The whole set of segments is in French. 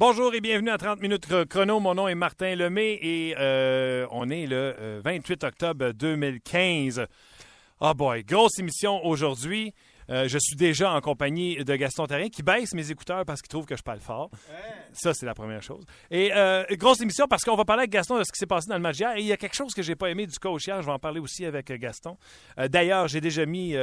Bonjour et bienvenue à 30 minutes chrono. Mon nom est Martin Lemay et euh, on est le euh, 28 octobre 2015. Ah boy, grosse émission aujourd'hui. Euh, je suis déjà en compagnie de Gaston Terrien qui baisse mes écouteurs parce qu'il trouve que je parle fort. Ça, c'est la première chose. Et euh, grosse émission parce qu'on va parler avec Gaston de ce qui s'est passé dans le match hier. Et il y a quelque chose que j'ai pas aimé du coach hier. Je vais en parler aussi avec euh, Gaston. Euh, D'ailleurs, j'ai déjà mis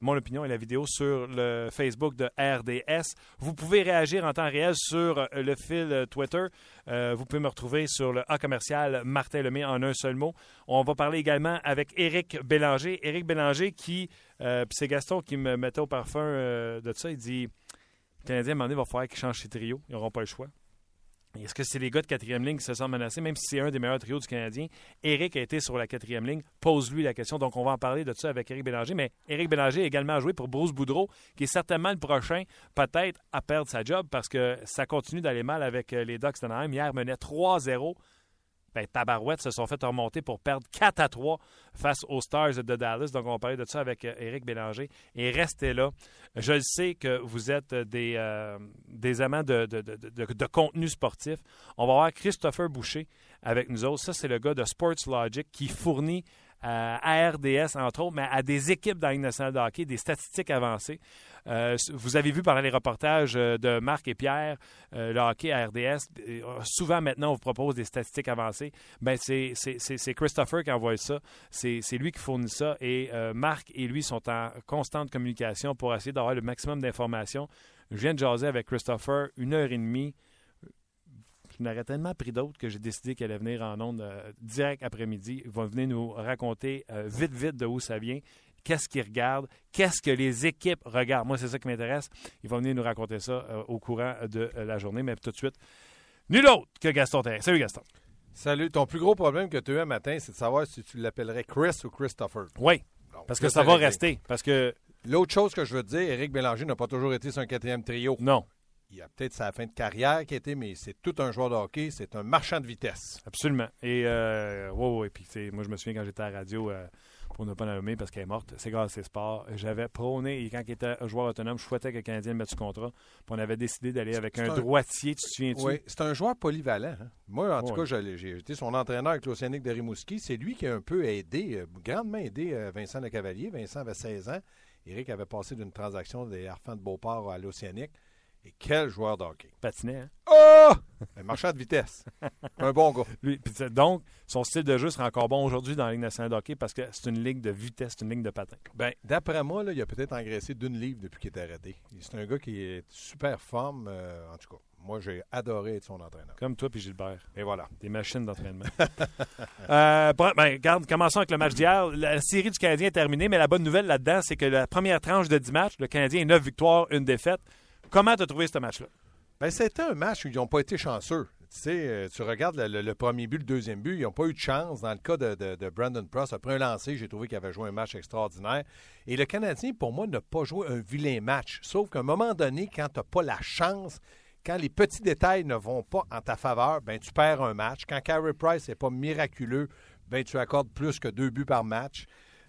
mon opinion et la vidéo sur le Facebook de RDS. Vous pouvez réagir en temps réel sur le fil Twitter. Euh, vous pouvez me retrouver sur le A commercial Martin Lemay en un seul mot. On va parler également avec Éric Bélanger. Éric Bélanger qui, euh, c'est Gaston qui me mettait au parfum euh, de ça. Il dit le Canadien, à un moment donné, il va falloir qu'ils changent ses trios. Ils n'auront pas le choix. Est-ce que c'est les gars de quatrième ligne qui se sentent menacés, même si c'est un des meilleurs trios du Canadien? Éric a été sur la quatrième ligne. Pose-lui la question. Donc, on va en parler de ça avec Éric Bélanger. Mais Éric Bélanger a également joué pour Bruce Boudreau, qui est certainement le prochain, peut-être, à perdre sa job parce que ça continue d'aller mal avec euh, les Ducks d'Anaheim. Hier, menait 3-0. Ben, Tabarouette se sont fait remonter pour perdre 4 à 3 face aux Stars de Dallas. Donc, on parler de ça avec euh, Éric Bélanger. Et restez là. Je le sais que vous êtes des, euh, des amants de, de- de contenu sportif. On va avoir Christopher Boucher avec nous autres. Ça, c'est le gars de Sports Logic qui fournit euh, à RDS, entre autres, mais à des équipes dans la Ligue nationale de hockey, des statistiques avancées. Euh, vous avez vu pendant les reportages euh, de Marc et Pierre, euh, le hockey à RDS, euh, souvent maintenant on vous propose des statistiques avancées. Ben, c'est, Christopher qui envoie ça, c'est, lui qui fournit ça et euh, Marc et lui sont en constante communication pour essayer d'avoir le maximum d'informations. Je viens de jaser avec Christopher une heure et demie. Je n'aurais tellement pris d'autres que j'ai décidé qu'elle allait venir en ondes euh, direct après-midi. Il va venir nous raconter euh, vite, vite de où ça vient, qu'est-ce qu'il regarde, qu'est-ce que les équipes regardent. Moi, c'est ça qui m'intéresse. Il va venir nous raconter ça euh, au courant de la journée, mais tout de suite, nul autre que Gaston Terrain. Salut Gaston. Salut. Ton plus gros problème que tu as eu un matin, c'est de savoir si tu l'appellerais Chris ou Christopher. Oui, parce que ça va rester. Parce que, L'autre chose que je veux te dire, Éric Bélanger n'a pas toujours été sur un quatrième trio. non, Il a peut-être sa fin de carrière qui a été, mais c'est tout un joueur de hockey. C'est un marchand de vitesse. absolument. Et, euh, ouais, puis moi, je me souviens quand j'étais à la radio, euh, pour ne pas la nommer parce qu'elle est morte, c'est grâce à ses sports. J'avais prôné, et quand il était un joueur autonome, je souhaitais que le Canadien mette sous contrat. Puis on avait décidé d'aller avec un un- droitier, tu te souviens-tu? Oui, c'est un joueur polyvalent. hein. Moi, en tout cas, j'ai été son entraîneur avec l'Océanique de Rimouski. C'est lui qui a un peu aidé, euh, grandement aidé euh, Vincent Le Cavalier. Vincent avait 16 ans. Éric avait passé d'une transaction des Harfans de Beauport à l'Océanique. Et quel joueur de hockey. Patinait, hein? Oh! Un marchand de vitesse. un bon gars. Lui, donc, son style de jeu sera encore bon aujourd'hui dans la Ligue nationale de hockey parce que c'est une ligue de vitesse, c'est une ligne de patin. Ben, d'après moi, là, il a peut-être engraissé d'une livre depuis qu'il est arrêté. C'est un gars qui est super forme. euh, en tout cas, moi, j'ai adoré être son entraîneur. Comme toi puis Gilbert. Et voilà. Des machines d'entraînement. euh, ben, regarde, commençons avec le match d'hier. La série du Canadien est terminée, mais la bonne nouvelle là-dedans, c'est que la première tranche de 10 matchs, le Canadien est 9 victoires, une défaite. Comment tu as trouvé ce match-là? Ben, c'était un match où ils n'ont pas été chanceux. Tu sais, euh, tu regardes le, premier but, le deuxième but, ils n'ont pas eu de chance. Dans le cas de, de- de Brandon Pross, après un lancer, j'ai trouvé qu'il avait joué un match extraordinaire. Et le Canadien, pour moi, n'a pas joué un vilain match. Sauf qu'à un moment donné, quand tu n'as pas la chance, quand les petits détails ne vont pas en ta faveur, ben tu perds un match. Quand Carey Price n'est pas miraculeux, ben tu accordes plus que deux buts par match.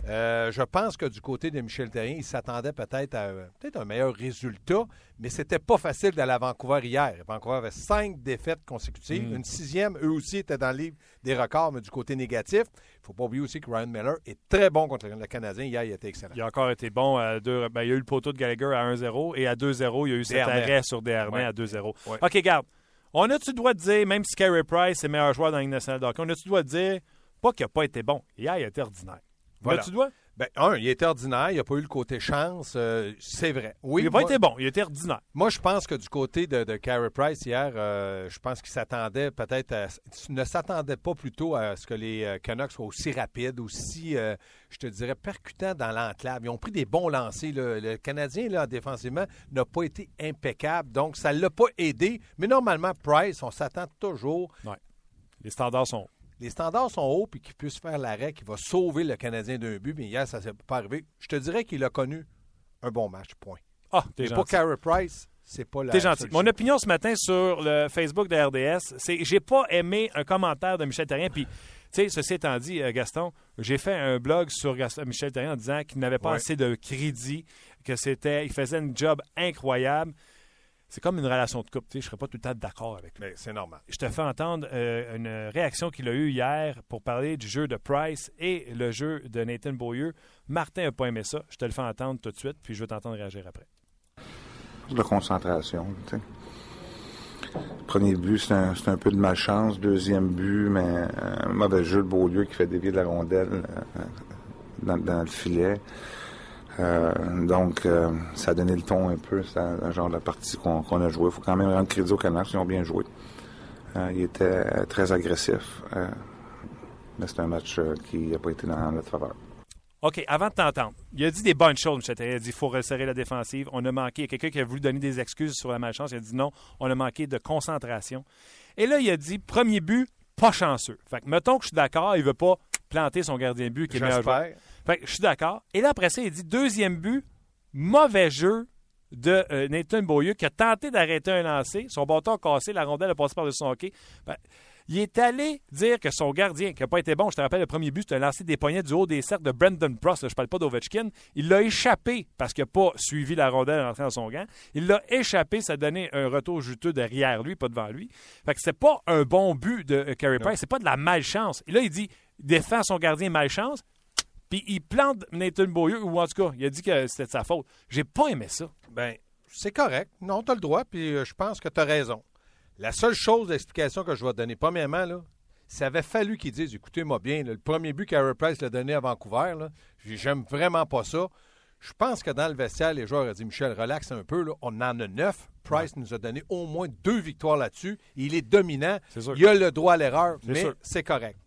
Euh, je pense que du côté de Michel Terrien, il s'attendait peut-être à euh, peut-être un meilleur résultat, mais c'était pas facile d'aller à Vancouver hier. Vancouver avait cinq défaites consécutives. Mm. Une sixième, eux aussi, étaient dans le livre des records, mais du côté négatif. Il faut pas oublier aussi que Ryan Miller est très bon contre le Canadien. Hier, il était excellent. Il a encore été bon à deux. Ben, il y a eu le poteau de Gallagher à 1-0 et à 2-0, il y a eu cet arrêt sur Desharnais Ouais. à 2-0. Ouais. OK, garde. On a-tu le droit de dire, même si Carey Price est meilleur joueur dans la Ligue nationale de hockey, on a-tu le droit de dire, pas qu'il n'a pas été bon. Hier, il a été ordinaire. Voilà. tu dois? Ben, un, il était ordinaire. Il n'a pas eu le côté chance. euh, c'est vrai. Oui, il n'a pas été bon, il été ordinaire. Moi, je pense que du côté de, de Carey Price hier, euh, je pense qu'il s'attendait peut-être à, ne s'attendait pas plutôt à ce que les euh, Canucks soient aussi rapides, aussi, euh, je te dirais, percutants dans l'enclave. Ils ont pris des bons lancers. là. Le Canadien, là, défensivement, n'a pas été impeccable, donc ça ne l'a pas aidé. Mais normalement, Price, on s'attend toujours. Les standards sont. Les standards sont hauts, puis qu'il puisse faire l'arrêt qui va sauver le Canadien d'un but. Mais hier, ça ne s'est pas arrivé. Je te dirais qu'il a connu un bon match, point. Ah, t'es gentil. Carey Price, c'est pas la T'es gentil. solution. Mon opinion ce matin sur le Facebook de RDS, c'est j'ai pas aimé un commentaire de Michel Terrien. Puis, tu sais, ceci étant dit, euh, Gaston, j'ai fait un blog sur Gaston- Michel Terrien en disant qu'il n'avait pas Ouais. assez de crédit, que c'était, il faisait une job incroyable. C'est comme une relation de couple. Je ne serais pas tout le temps d'accord avec lui. Mais c'est normal. Je te fais entendre euh, une réaction qu'il a eue hier pour parler du jeu de Price et le jeu de Nathan Beaulieu. Martin n'a pas aimé ça. Je te le fais entendre tout de suite, puis je vais t'entendre réagir après. De concentration. sais. Premier but, c'est un, un, peu de malchance. Deuxième but, mais un mauvais jeu de Beaulieu qui fait dévier de la rondelle euh, dans, dans, le filet. Euh, donc, euh, ça a donné le ton un peu, c'est un genre de partie qu'on qu a joué. Il faut quand même rendre crédit aux Canucks, ils ont bien joué. Euh, il était très agressif, euh, mais c'est un match euh, qui n'a pas été dans notre faveur. OK, avant de t'entendre, il a dit des bonnes choses, Michel Il a dit qu'il faut resserrer la défensive. On a manqué. Il y a quelqu'un qui a voulu donner des excuses sur la malchance. Il a dit non, on a manqué de concentration. Et là, il a dit premier but, pas chanceux. Fait que, mettons que je suis d'accord, il ne veut pas planter son gardien de but qui est meilleur. Fait que je suis d'accord. Et là, après ça, il dit deuxième but, mauvais jeu de euh, Nathan Beaulieu qui a tenté d'arrêter un lancer. Son bâton a cassé, la rondelle a passé par-dessus son hockey. Ben, il est allé dire que son gardien, qui n'a pas été bon, je te rappelle, le premier but, c'était un lancé des poignets du haut des cercles de Brandon Prost. je ne parle pas d'Ovechkin. Il l'a échappé parce qu'il n'a pas suivi la rondelle en entrant dans son gant. Il l'a échappé, ça a donné un retour juteux derrière lui, pas devant lui. Fait que c'est pas un bon but de euh, Carey Price, c'est pas de la malchance. Et là, il dit défend son gardien malchance, puis il plante Nathan Beaulieu, ou en tout cas, il a dit que c'était de sa faute. J'ai pas aimé ça. Ben, c'est correct. Non, tu as le droit, puis euh, je pense que tu as raison. La seule chose d'explication que je vais te donner, premièrement, là, ça avait fallu qu'ils disent écoutez-moi bien, là, le premier but qu'Harry Price l'a donné à Vancouver, j'aime vraiment pas ça. Je pense que dans le vestiaire, les joueurs ont dit Michel, relaxe un peu, là, on en a neuf. Price ouais. nous a donné au moins deux victoires là-dessus. Il est dominant. Est il a le droit à l'erreur, mais c'est correct.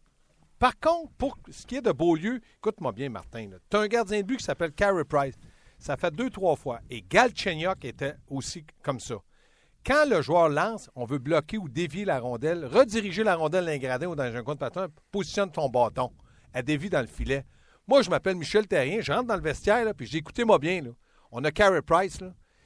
Par contre, pour ce qui est de Beaulieu, écoute-moi bien, Martin, tu as un gardien de but qui s'appelle Carey Price. Ça fait deux, trois fois. Et Galchenyuk était aussi comme ça. Quand le joueur lance, on veut bloquer ou dévier la rondelle, rediriger la rondelle dans un gradin ou dans un coin de patin, positionne ton bâton. Elle dévie dans le filet. Moi, je m'appelle Michel Terrien, je rentre dans le vestiaire, puis j'ai écouté-moi bien. Là. On a Carey Price.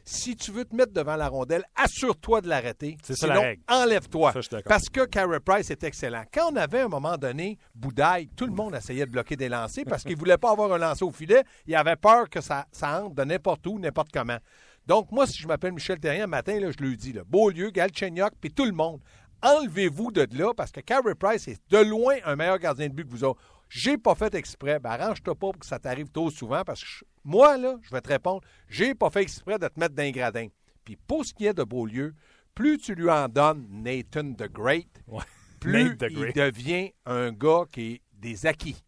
Si tu veux te mettre devant la rondelle, assure-toi de l'arrêter. C'est ça la règle. Enlève-toi. Parce que Carey Price est excellent. Quand on avait à un moment donné Boudaille, tout le monde essayait de bloquer des lancers parce qu'il ne voulait pas avoir un lancer au filet. Il avait peur que ça, ça entre de n'importe où, n'importe comment. Donc, moi, si je m'appelle Michel Terrien, matin, là, je lui dis, là, Beaulieu, Galchenyuk, puis tout le monde, enlevez-vous de là parce que Carey Price est de loin un meilleur gardien de but que vous autres. J'ai pas fait exprès. Ben, arrange-toi pas pour que ça t'arrive trop souvent parce que je, moi, là, je vais te répondre, j'ai pas fait exprès de te mettre d'un gradin. Puis pour ce qui est de Beaulieu, plus tu lui en donnes Nathan the Great, ouais. plus the il devient un gars qui est des acquis.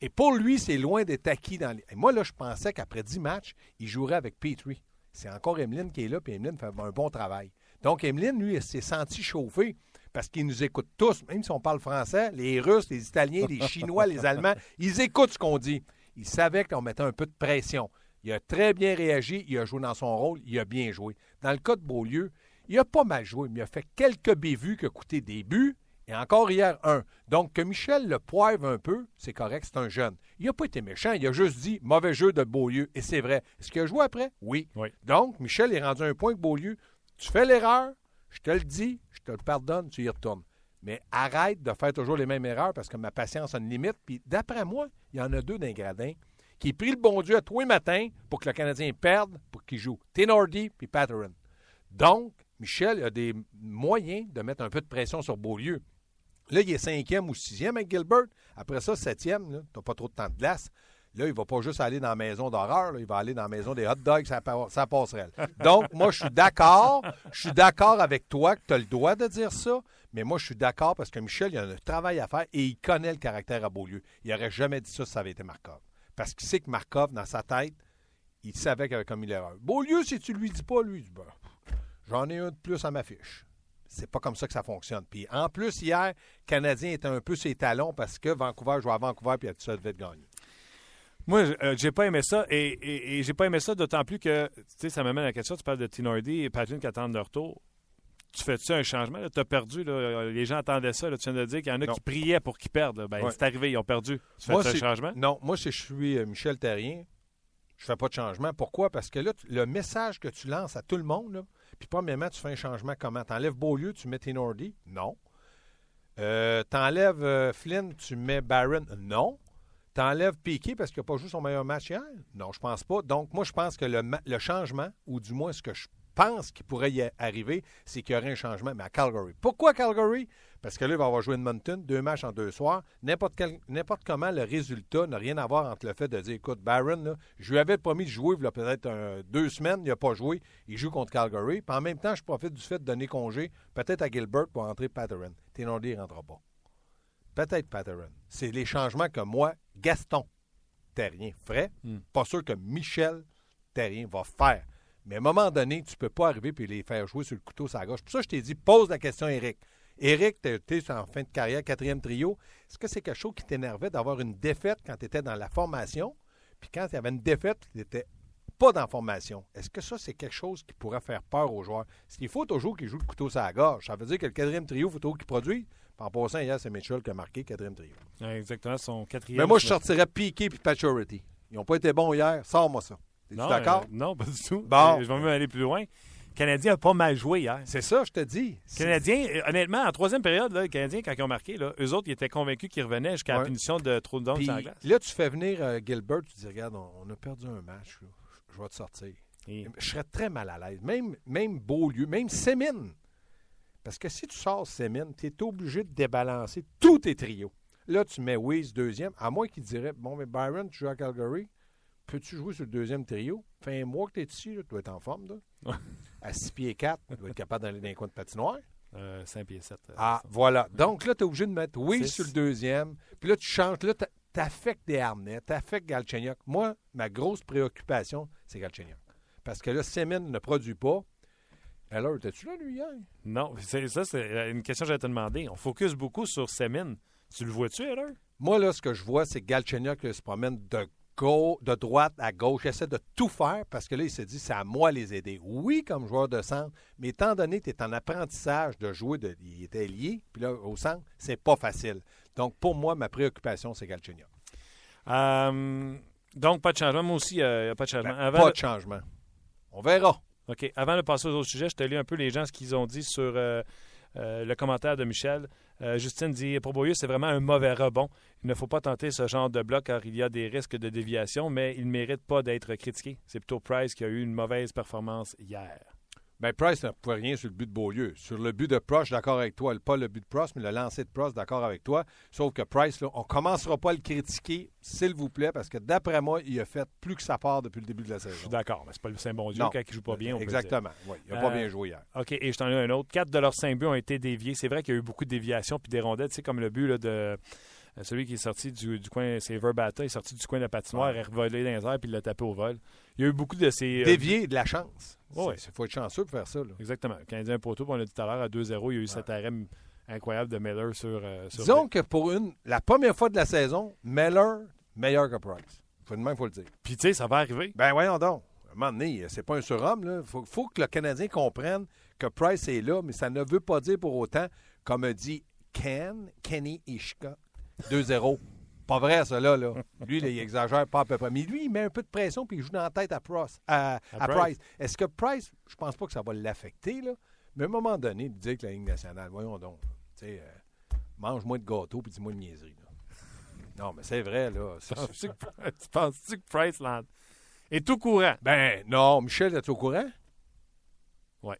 Et pour lui, c'est loin d'être acquis dans les. Et moi, là, je pensais qu'après 10 matchs, il jouerait avec Petrie. C'est encore Emeline qui est là, puis Emeline fait un bon travail. Donc, Emeline, lui, s'est senti chauffé parce qu'il nous écoute tous, même si on parle français, les Russes, les Italiens, les Chinois, les Allemands, ils écoutent ce qu'on dit. Il savait qu'on mettait un peu de pression. Il a très bien réagi, il a joué dans son rôle, il a bien joué. Dans le cas de Beaulieu, il a pas mal joué, mais il a fait quelques bévues qui ont coûté des buts, et encore hier, un. Donc, que Michel le poivre un peu, c'est correct, c'est un jeune. Il n'a pas été méchant, il a juste dit mauvais jeu de Beaulieu. Et c'est vrai. Est-ce qu'il a joué après? Oui. oui. Donc, Michel est rendu un point que Beaulieu. Tu fais l'erreur, je te le dis, je te le pardonne, tu y retournes. Mais arrête de faire toujours les mêmes erreurs parce que ma patience a une limite. Puis, d'après moi, il y en a deux d'un gradin qui prie le bon Dieu à tous les matins pour que le Canadien perde, pour qu'il joue. Tenordi puis Patterson. Donc, Michel a des moyens de mettre un peu de pression sur Beaulieu. Là, il est cinquième ou sixième avec Gilbert. Après ça, septième, tu n'as pas trop de temps de glace. Là, il ne va pas juste aller dans la maison d'horreur, il va aller dans la maison des hot dogs, ça, ça passerelle. Donc, moi, je suis d'accord. Je suis d'accord avec toi que tu as le droit de dire ça, mais moi, je suis d'accord parce que Michel, il a un travail à faire et il connaît le caractère à Beaulieu. Il n'aurait jamais dit ça si ça avait été Markov. Parce qu'il sait que Markov, dans sa tête, il savait qu'il avait commis l'erreur. Beaulieu, si tu lui dis pas, lui, ben, j'en ai un de plus à ma fiche c'est pas comme ça que ça fonctionne. Puis en plus, hier, Canadien était un peu ses talons parce que Vancouver jouait à Vancouver puis ça devait gagner. Moi, euh, j'ai pas aimé ça et, et, et j'ai pas aimé ça d'autant plus que, tu sais, ça m'amène à la question, tu parles de Tinordi et Patrick qui attendent leur tour. Tu fais-tu un changement? Tu as perdu, là, les gens attendaient ça. Là, tu viens de dire qu'il y en a non. qui priaient pour qu'ils perdent. Ben, ouais. C'est arrivé, ils ont perdu. Tu fais un changement? Non, moi, si je suis euh, Michel Terrien, je fais pas de changement. Pourquoi? Parce que là, le message que tu lances à tout le monde, là, puis premièrement, tu fais un changement comment? T'enlèves Beaulieu, tu mets Tenordi? Non. Euh, T'enlèves euh, Flynn, tu mets Barron? Non. T'enlèves Piquet parce qu'il n'a pas joué son meilleur match hier? Non, je pense pas. Donc, moi, je pense que le, le, changement, ou du moins ce que je pense qu'il pourrait y arriver, c'est qu'il y aurait un changement, mais à Calgary. Pourquoi Calgary? Parce que là, il va avoir joué Edmonton, deux matchs en deux soirs. N'importe, comment, le résultat n'a rien à voir entre le fait de dire, écoute, Barron, là, je lui avais promis de jouer il a peut-être deux semaines, il n'a pas joué, il joue contre Calgary. Puis en même temps, je profite du fait de donner congé, peut-être à Gilbert pour entrer Patterson. Thénardier ne rentrera pas. Peut-être Patterson. C'est les changements que moi, Gaston Terrien ferait. Pas sûr que Michel Terrien va faire. Mais à un moment donné, tu ne peux pas arriver et les faire jouer sur le couteau sur la gauche. Pour ça, je t'ai dit, pose la question à Eric. Eric, tu es en fin de carrière, quatrième trio. Est-ce que c'est quelque chose qui t'énervait d'avoir une défaite quand tu étais dans la formation? Puis quand il y avait une défaite, tu n'étais pas dans la formation. Est-ce que ça, c'est quelque chose qui pourrait faire peur aux joueurs? Ce qu'il faut toujours qu'ils jouent le couteau sur la gorge. Ça veut dire que le quatrième trio, il faut toujours qu'il produise. Puis En passant, hier, c'est Mitchell qui a marqué quatrième trio. Ouais, Exactement, son quatrième. Mais moi, je sortirais Piqué et Paturity. Ils n'ont pas été bons hier. Sors-moi ça. Es-tu d'accord? euh, non, pas du tout. Bon. Euh, Je vais même aller plus loin. Le Canadien a pas mal joué hier. C'est ça, je te dis. Le Canadien, euh, honnêtement, en troisième période, là, les Canadiens, quand ils ont marqué, là, eux autres, ils étaient convaincus qu'ils revenaient jusqu'à la punition de trop de dons Puis sur la glace. là, tu fais venir euh, Gilbert, tu dis, regarde, on, on a perdu un match. là. Je, je vais te sortir. Et- Je serais très mal à l'aise. Même, même Beaulieu, même Sémine. Parce que si tu sors Sémine, tu es obligé de débalancer tous tes trios. Là, tu mets Wiz deuxième, à moins qu'il dirait Bon, mais Byron, tu joues à Calgary, peux-tu jouer sur le deuxième trio? Fait un mois que tu es ici, là, tu dois être en forme. Là. à 6 pieds 4, tu dois être capable d'aller dans les coins de patinoire. Euh, 5 pieds 7. Ah, voilà. Donc là, tu es obligé de mettre Wiz sur le deuxième. Puis là, tu changes. Là, t'a- t'affectes des harnais, t'affectes Galchenyuk. Moi, ma grosse préoccupation, c'est Galchenyuk. Parce que là, Semin ne produit pas. Alors, étais-tu là, lui, hier? Non, c'est- ça, c'est une question que j'allais te demander. On focus beaucoup sur Semin. Tu le vois-tu, alors? Moi, là, ce que je vois, c'est Galchenyuk se promène de, de droite à gauche. Il essaie de tout faire parce que là, il se dit, c'est à moi de les aider. Oui, comme joueur de centre, mais étant donné que tu es en apprentissage de jouer, de, il était lié, puis là, au centre, c'est pas facile. Donc, pour moi, ma préoccupation, c'est Galchenyuk. Euh, donc, pas de changement. Moi aussi, il n'y a pas de changement. Ben, Avant pas de changement. On verra. OK. Avant de passer aux autres sujets, je te lis un peu les gens ce qu'ils ont dit sur euh, euh, le commentaire de Michel. Euh, Justine dit Pour Beaulieu, c'est vraiment un mauvais rebond. Il ne faut pas tenter ce genre de bloc car il y a des risques de déviation, mais il ne mérite pas d'être critiqué. C'est plutôt Price qui a eu une mauvaise performance hier. Ben, Price ne pouvait rien sur le but de Beaulieu. Sur le but de Proche, d'accord avec toi. Pas le but de Proche, mais le lancer de Proche, d'accord avec toi. Sauf que Price, là, on ne commencera pas à le critiquer, s'il vous plaît, parce que d'après moi, il a fait plus que sa part depuis le début de la Je suis saison. d'accord, mais c'est pas le saint bon Dieu quand il joue pas bien. on peut le dire. Exactement. Oui, il n'a Euh, pas bien joué hier. OK, et je t'en ai un autre. Quatre de leurs cinq buts ont été déviés. C'est vrai qu'il y a eu beaucoup de déviations puis des rondelles. Tu sais, comme le but là, de euh, celui qui est sorti du, du coin, c'est Verbata, il est sorti du coin de la patinoire, il est revolé dans les airs puis il l'a tapé au vol. Il y a eu beaucoup de ces. euh, Dévier de la chance. Ouais. Il faut être chanceux pour faire ça. là. Exactement. Le Canadien poteau, on l'a dit tout à l'heure, à 2-0, il y a eu cet arrêt incroyable de Miller sur. euh, sur Disons que pour une, la première fois de la saison, Meller, meilleur que Price. Faut de même, faut le dire. Puis tu sais, ça va arriver. Ben voyons donc. À un moment donné, c'est pas un surhomme. Il faut, faut que le Canadien comprenne que Price est là, mais ça ne veut pas dire pour autant, comme a dit Ken, Kenny Ishka, 2-0. pas vrai, ça, là. là. Lui, là, il exagère pas à peu près. Mais lui, il met un peu de pression puis il joue dans la tête à, Price. à, À à Price. Price. Est-ce que Price, je pense pas que ça va l'affecter, là. Mais à un moment donné, de dire que la Ligue nationale, voyons donc, tu sais, euh, mange-moi de gâteau puis dis-moi de niaiserie. là. Non, mais c'est vrai, là. Penses-tu que, tu penses-tu que Price l'en- est tout courant? Ben non, Michel, es-tu au courant? Ouais.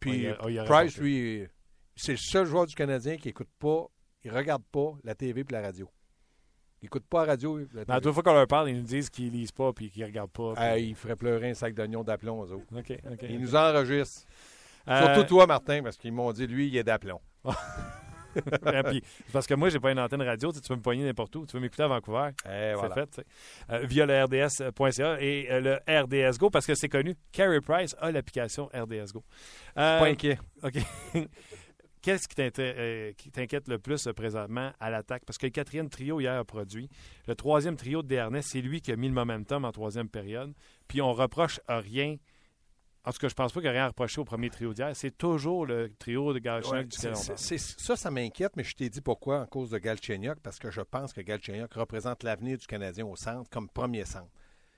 Puis il a- il Price, lui, c'est le seul joueur du Canadien qui écoute pas, il regarde pas la TV et la radio. Il écoute pas la radio. La TV. deux fois qu'on leur parle, ils nous disent qu'ils lisent pas puis qu'ils regardent pas. puis- Ah, il ferait pleurer un sac d'oignons d'aplomb aux autres. OK, OK. Il nous enregistre. Euh, Surtout toi, Martin, parce qu'ils m'ont dit, lui, il est d'aplomb. et puis, parce que moi, j'ai pas une antenne radio. Tu, peux me poigner n'importe où. Tu peux m'écouter à Vancouver. Eh, C'est voilà. fait. Euh, via le RDS.ca et euh, le RDS Go, parce que c'est connu. Carey Price a l'application RDS Go. Euh, Pas inquiet. OK. Qu'est-ce qui euh, qui t'inquiète le plus euh, présentement à l'attaque? Parce que le quatrième trio hier a produit. Le troisième trio de Dernay, c'est lui qui a mis le momentum en troisième période. Puis on reproche à rien. En tout cas, je pense pas qu'il y a rien à reprocher au premier trio d'hier. C'est toujours le trio de Galchenyuk Ouais, ça, ça m'inquiète, mais je t'ai dit pourquoi en cause de Galchenyuk, parce que je pense que Galchenyuk représente l'avenir du Canadien au centre comme premier centre.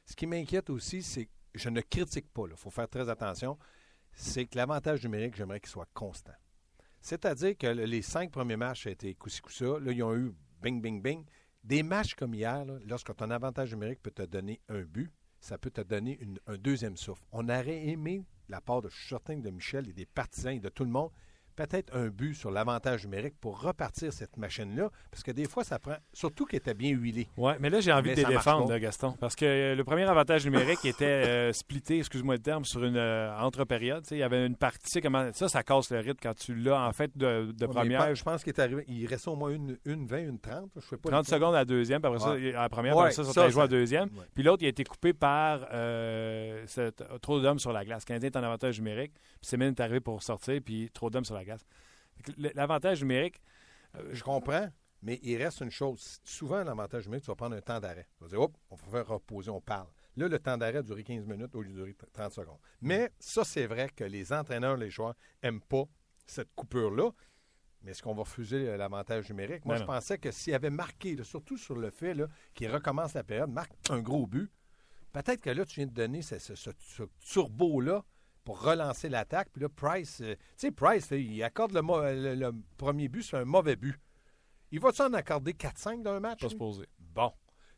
Ce qui m'inquiète aussi, c'est que je ne critique pas, il faut faire très attention, c'est que l'avantage numérique, j'aimerais qu'il soit constant. C'est-à-dire que le- les cinq premiers matchs, ça a été coup-ci, coup-ça. Là, ils ont eu bing, bing, bing. Des matchs comme hier, lorsque ton avantage numérique peut te donner un but, ça peut te donner un deuxième souffle. On aurait aimé la part de, je de Michel et des partisans et de tout le monde, peut-être un but sur l'avantage numérique pour repartir cette machine-là, parce que des fois, ça prend, surtout qu'elle était bien huilée. Oui, mais là, j'ai envie Mais de les défendre, là, Gaston, parce que euh, le premier avantage numérique était euh, splitté, excuse-moi le terme, sur une euh, entre-période. Il y avait une partie, comment, ça, ça casse le rythme quand tu l'as en fait de, de Ouais, mais première. Je pense qu'il est arrivé, il restait au moins une, une 20, une 30, je sais pas. 30 secondes à la deuxième, puis après ça, à la première, Ouais, après ça, ça, ça, à la deuxième. Puis l'autre, il a été coupé par euh, cette- trop d'hommes sur la glace. Canadien est en avantage numérique, puis Semin est arrivé pour sortir, puis trop d'hommes sur la glace. L'avantage numérique, Je comprends, mais il reste une chose. Souvent, l'avantage numérique, tu vas prendre un temps d'arrêt. Tu vas dire, hop, on va faire reposer, on parle. Là, le temps d'arrêt a duré 15 minutes au lieu de durer 30 secondes. Mais ça, c'est vrai que les entraîneurs, les joueurs, n'aiment pas cette coupure-là. Mais est-ce qu'on va refuser euh, l'avantage numérique? Moi, Ben je pensais que s'il avait marqué, là, surtout sur le fait qu'il recommence la période, marque un gros but, peut-être que là, tu viens de donner ce- ce turbo-là pour relancer l'attaque. Puis là, Price, euh, tu sais, Price, là, il accorde le, le- le premier but, c'est un mauvais but. Il va-tu en accorder 4-5 dans un match? pas supposé. Bon.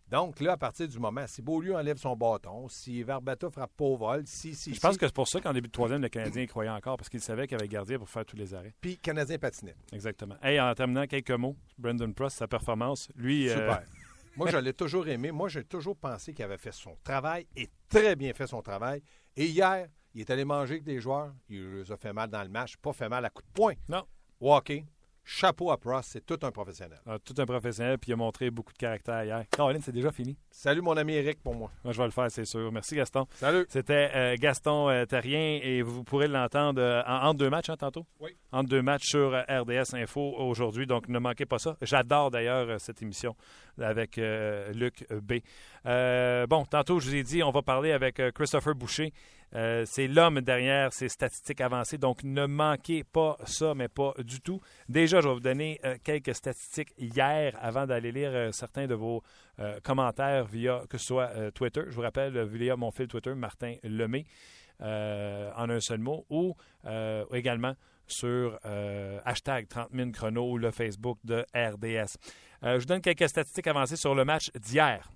Donc, là, à partir du moment, si Beaulieu enlève son bâton, si Verbata frappe pas au vol, si, si, Je pense si, que c'est pour ça qu'en début de troisième, le Canadien y croyait encore, parce qu'il savait qu'il avait gardien pour faire tous les arrêts. puis Canadien patinait. Exactement. Hey, en terminant, quelques mots. Brandon Prost, sa performance. Lui, euh, Super. Moi, je l'ai toujours aimé. Moi, j'ai toujours pensé qu'il avait fait son travail et très bien fait son travail. Et hier, il est allé manger avec des joueurs. Il les a fait mal dans le match, pas fait mal à coup de poing. Non. Walker, chapeau à Prost, c'est tout un professionnel. a tout un professionnel, puis il a montré beaucoup de caractère hier. Caroline, c'est déjà fini. Salut mon ami Eric pour moi. Moi, je vais le faire, c'est sûr. Merci, Gaston. Salut. C'était euh, Gaston euh, Terrien et vous pourrez l'entendre euh, en, entre deux matchs, hein, tantôt? Oui. Entre deux matchs sur euh, RDS Info aujourd'hui, donc ne manquez pas ça. J'adore d'ailleurs cette émission avec Luc B. Bon, tantôt, je vous ai dit, on va parler avec Christopher Boucher. Euh, c'est l'homme derrière ces statistiques avancées, donc ne manquez pas ça, mais pas du tout. Déjà, je vais vous donner euh, quelques statistiques hier avant d'aller lire euh, certains de vos commentaires via, que ce soit Twitter, je vous rappelle, via mon fil Twitter, Martin Lemay, en un seul mot, ou également sur hashtag 30 000 chrono ou le Facebook de RDS. Je vous donne quelques statistiques avancées sur le match d'hier.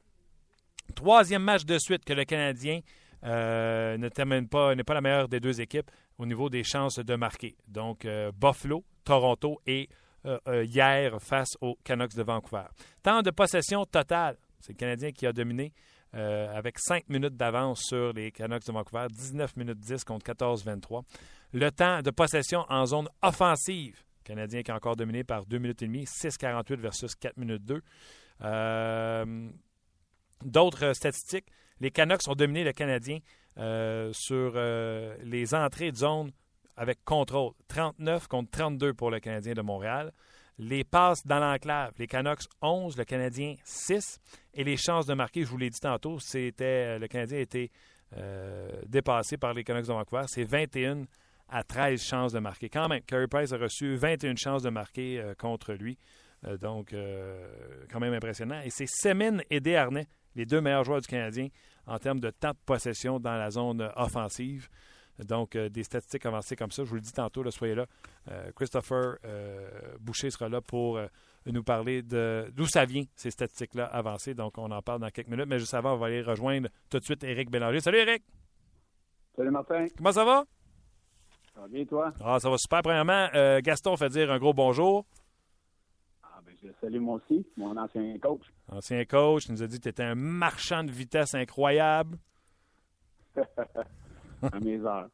Troisième match de suite que le Canadien euh, ne termine pas, n'est pas la meilleure des deux équipes au niveau des chances de marquer. Donc, euh, Buffalo, Toronto et euh, hier face aux Canucks de Vancouver. Temps de possession totale, c'est le Canadien qui a dominé avec 5 minutes d'avance sur les Canucks de Vancouver, 19 minutes 10 contre 14-23. Le temps de possession en zone offensive, le Canadien qui a encore dominé par 2 minutes et demie, 6-48 versus 4 minutes 2. Euh, D'autres statistiques, les Canucks ont dominé le Canadien euh, sur euh, les entrées de zone avec contrôle. 39 contre 32 pour le Canadien de Montréal. Les passes dans l'enclave, les Canucks 11, le Canadien 6. Et les chances de marquer, je vous l'ai dit tantôt, c'était le Canadien a été euh, dépassé par les Canucks de Vancouver. C'est 21 à 13 chances de marquer. Quand même, Carey Price a reçu 21 chances de marquer euh, contre lui. Euh, donc, euh, quand même impressionnant. Et c'est Semin et Desharnais, les deux meilleurs joueurs du Canadien en termes de temps de possession dans la zone offensive. Donc, euh, des statistiques avancées comme ça. Je vous le dis tantôt, là, soyez là. Euh, Christopher euh, Boucher sera là pour nous parler de d'où ça vient, ces statistiques-là avancées. Donc, on en parle dans quelques minutes. Mais juste avant, on va aller rejoindre tout de suite Éric Bélanger. Salut, Éric! Salut Martin, Comment ça va? ça va bien toi? Ah, ça va super. Premièrement, Gaston fait dire un gros bonjour. Je salue moi aussi, mon ancien coach. Ancien coach, il nous a dit que tu étais un marchand de vitesse incroyable à mes heures.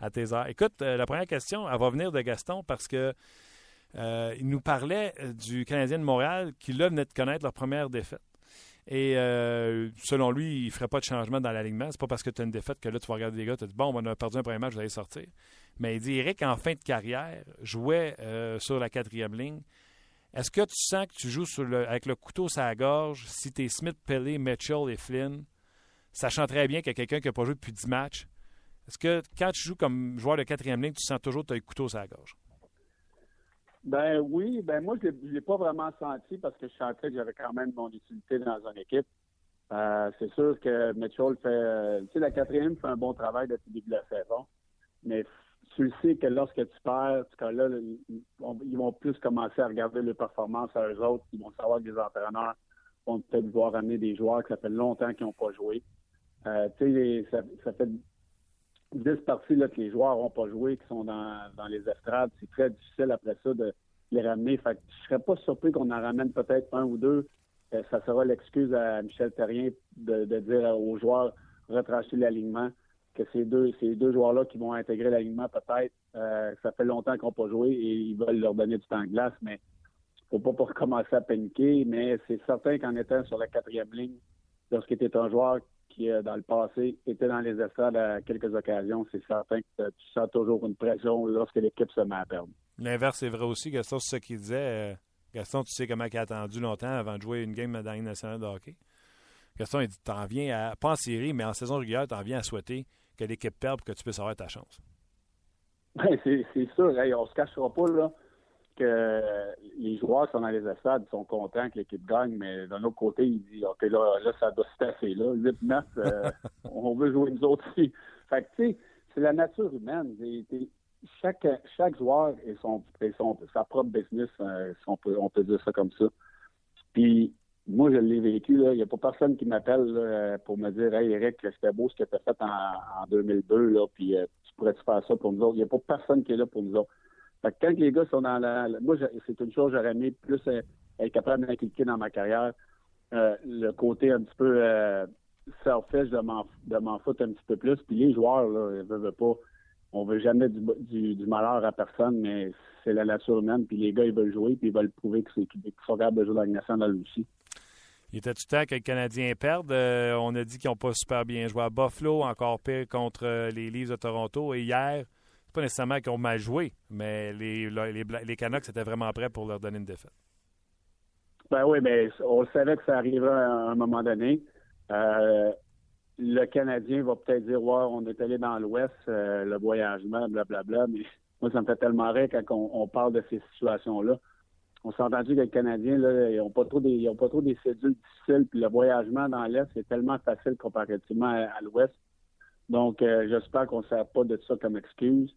à tes heures. Écoute, euh, la première question, elle va venir de Gaston parce que euh, il nous parlait euh, du Canadien de Montréal qui, là, venait de connaître leur première défaite. Et euh, selon lui, il ne ferait pas de changement dans l'alignement. C'est pas parce que tu as une défaite que là, tu vas regarder les gars, tu te dis bon, on a perdu un premier match, vous allez sortir. Mais il dit Eric, en fin de carrière, jouait euh, sur la quatrième ligne. Est-ce que tu sens que tu joues sur le, avec le couteau sur la gorge si tu es Smith, Pelé, Mitchell et Flynn, sachant très bien qu'il y a quelqu'un qui n'a pas joué depuis 10 matchs? Est-ce que quand tu joues comme joueur de quatrième ligne, tu sens toujours que tu as le couteau sur la gorge? Ben oui, ben moi je ne l'ai pas vraiment senti parce que je sentais que j'avais quand même mon utilité dans une équipe. Euh, c'est sûr que Mitchell fait euh, tu sais, la quatrième fait un bon travail depuis le début de la saison. Mais tu le sais que lorsque tu perds, ils, vont- plus commencer à regarder les performances à eux autres. Ils vont savoir que les entraîneurs vont peut-être vouloir amener des joueurs que ça fait longtemps qu'ils n'ont pas joué. Euh, tu sais, ça, fait 10 parties là, que les joueurs n'ont pas joué, qui sont dans, les estrades, c'est très difficile après ça de les ramener. Fait que je serais pas surpris qu'on en ramène peut-être un ou deux. Euh, ça sera l'excuse à Michel Terrien de, de dire aux joueurs retrancher l'alignement, que ces deux, ces deux joueurs-là qui vont intégrer l'alignement peut-être, euh, ça fait longtemps qu'ils n'ont pas joué et ils veulent leur donner du temps de glace, mais faut pas commencer à paniquer, mais c'est certain qu'en étant sur la quatrième ligne, lorsqu'il était un joueur qui, euh, dans le passé, était dans les estrades à quelques occasions, c'est certain que tu sens toujours une pression lorsque l'équipe se met à perdre. L'inverse est vrai aussi. Gaston, c'est ce qu'il disait. Euh, Gaston, tu sais comment il a attendu longtemps avant de jouer une game dans la nationale de hockey. Gaston, il dit T'en viens à, pas en série, mais en saison régulière, t'en viens à souhaiter que l'équipe perde pour que tu puisses avoir ta chance. Ben, c'est sûr. Hey, on se cachera pas, là que les joueurs qui sont dans les estrades sont contents que l'équipe gagne, mais d'un autre côté, ils disent OK, là, là ça doit se tasser, là. 8-9, euh, on veut jouer nous autres aussi. Fait que, tu sais, c'est la nature humaine. chaque, chaque joueur et son, son, sa propre business, euh, on, peut, on peut dire ça comme ça. Puis, moi, je l'ai vécu. Il n'y a pas personne qui m'appelle pour me dire Hey, Eric, c'était beau ce que tu as fait en, en 2002, là, puis euh, tu pourrais-tu faire ça pour nous autres? Il n'y a pas personne qui est là pour nous autres. Fait que quand les gars sont dans la. moi, c'est une chose, j'aurais aimé plus euh, être capable d'inculquer dans ma carrière euh, le côté un petit peu selfish de m'en, foutre un petit peu plus. Puis les joueurs, là, ils veulent pas. On veut jamais du, du, malheur à personne, mais c'est la nature humaine. Puis les gars, ils veulent jouer, puis ils veulent prouver qu'ils sont capables de jouer dans la nationale aussi. Il était tout le temps que les Canadiens perdent. on a dit qu'ils n'ont pas super bien joué à Buffalo, encore pire contre les Leafs de Toronto. Et hier, pas nécessairement qu'ils ont mal joué, mais les, les, Canucks étaient vraiment prêts pour leur donner une défaite. Ben oui, mais on savait que ça arriverait à un moment donné. Euh, le Canadien va peut-être dire Ouais, on est allé dans l'Ouest, euh, le voyagement, blablabla, mais moi, ça me fait tellement rire quand on, parle de ces situations-là. On s'est entendu que les Canadiens, ils n'ont pas trop des ils ont pas trop des cédules difficiles, puis le voyagement dans l'Est, c'est tellement facile comparativement à l'Ouest. Donc, euh, j'espère qu'on ne sert pas de ça comme excuse,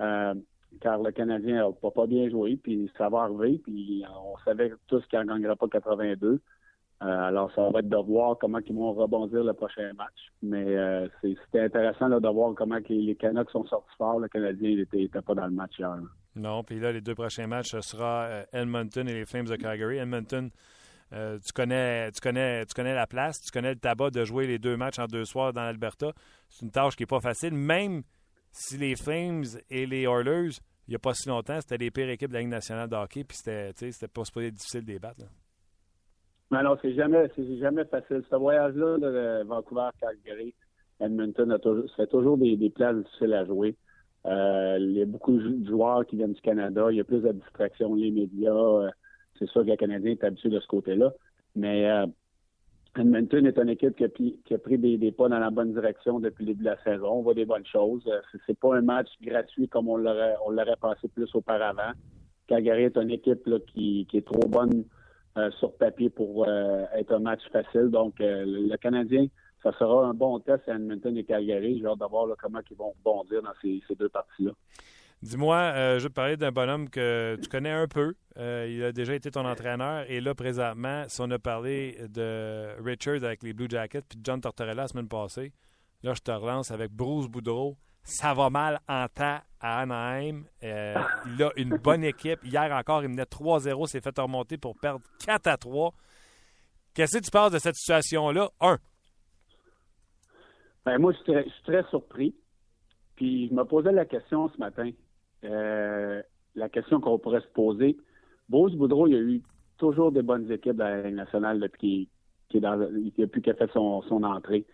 euh, car le Canadien n'a pas bien joué, puis ça va arriver, puis on savait tous qu'il n'en gagnera pas 82. Euh, alors, ça va être de voir comment ils vont rebondir le prochain match. Mais c'était intéressant de voir comment les Canucks sont sortis forts. Le Canadien n'était pas dans le match hier. Non, puis là, les deux prochains matchs, ce sera Edmonton et les Flames de Calgary. Edmonton euh, tu, connais, tu, connais, tu connais la place, tu connais le tabac de jouer les deux matchs en deux soirs dans l'Alberta. C'est une tâche qui n'est pas facile, même si les Flames et les Oilers, il n'y a pas si longtemps, c'était les pires équipes de la Ligue nationale de hockey, puis c'était, pas difficile de les battre. Non, non, c'est jamais, jamais facile. Ce voyage-là de Vancouver, Calgary, Edmonton, a toujours, toujours des places difficiles à jouer. Euh, il y a beaucoup de joueurs qui viennent du Canada, il y a plus de distractions, les médias. Euh, c'est sûr que le Canadien est habitué de ce côté-là. Mais euh, Edmonton est une équipe qui a, pris des, pas dans la bonne direction depuis le début de la saison. On voit des bonnes choses. C'est pas un match gratuit comme on l'aurait on l'aurait pensé plus auparavant. Calgary est une équipe qui, est trop bonne sur papier pour être un match facile. Donc le, Canadien, ça sera un bon test à Edmonton et Calgary. J'ai hâte de voir comment ils vont rebondir dans ces deux parties-là. Dis-moi, euh, je vais te parler d'un bonhomme que tu connais un peu. Euh, il a déjà été ton entraîneur. Et là, présentement, si on a parlé de Richard avec les Blue Jackets puis John Tortorella la semaine passée, là, je te relance avec Bruce Boudreau. Ça va mal en temps à Anaheim. Euh, il a une bonne équipe. Hier encore, il menait 3-0, s'est fait remonter pour perdre 4 à 3. Qu'est-ce que tu penses de cette situation-là? Un. Ben, moi, je suis très surpris. Puis je me posais la question ce matin. Euh, la question qu'on pourrait se poser. Bruce Boudreau, il a eu toujours des bonnes équipes dans la Ligue nationale depuis qu'il a fait son, entrée.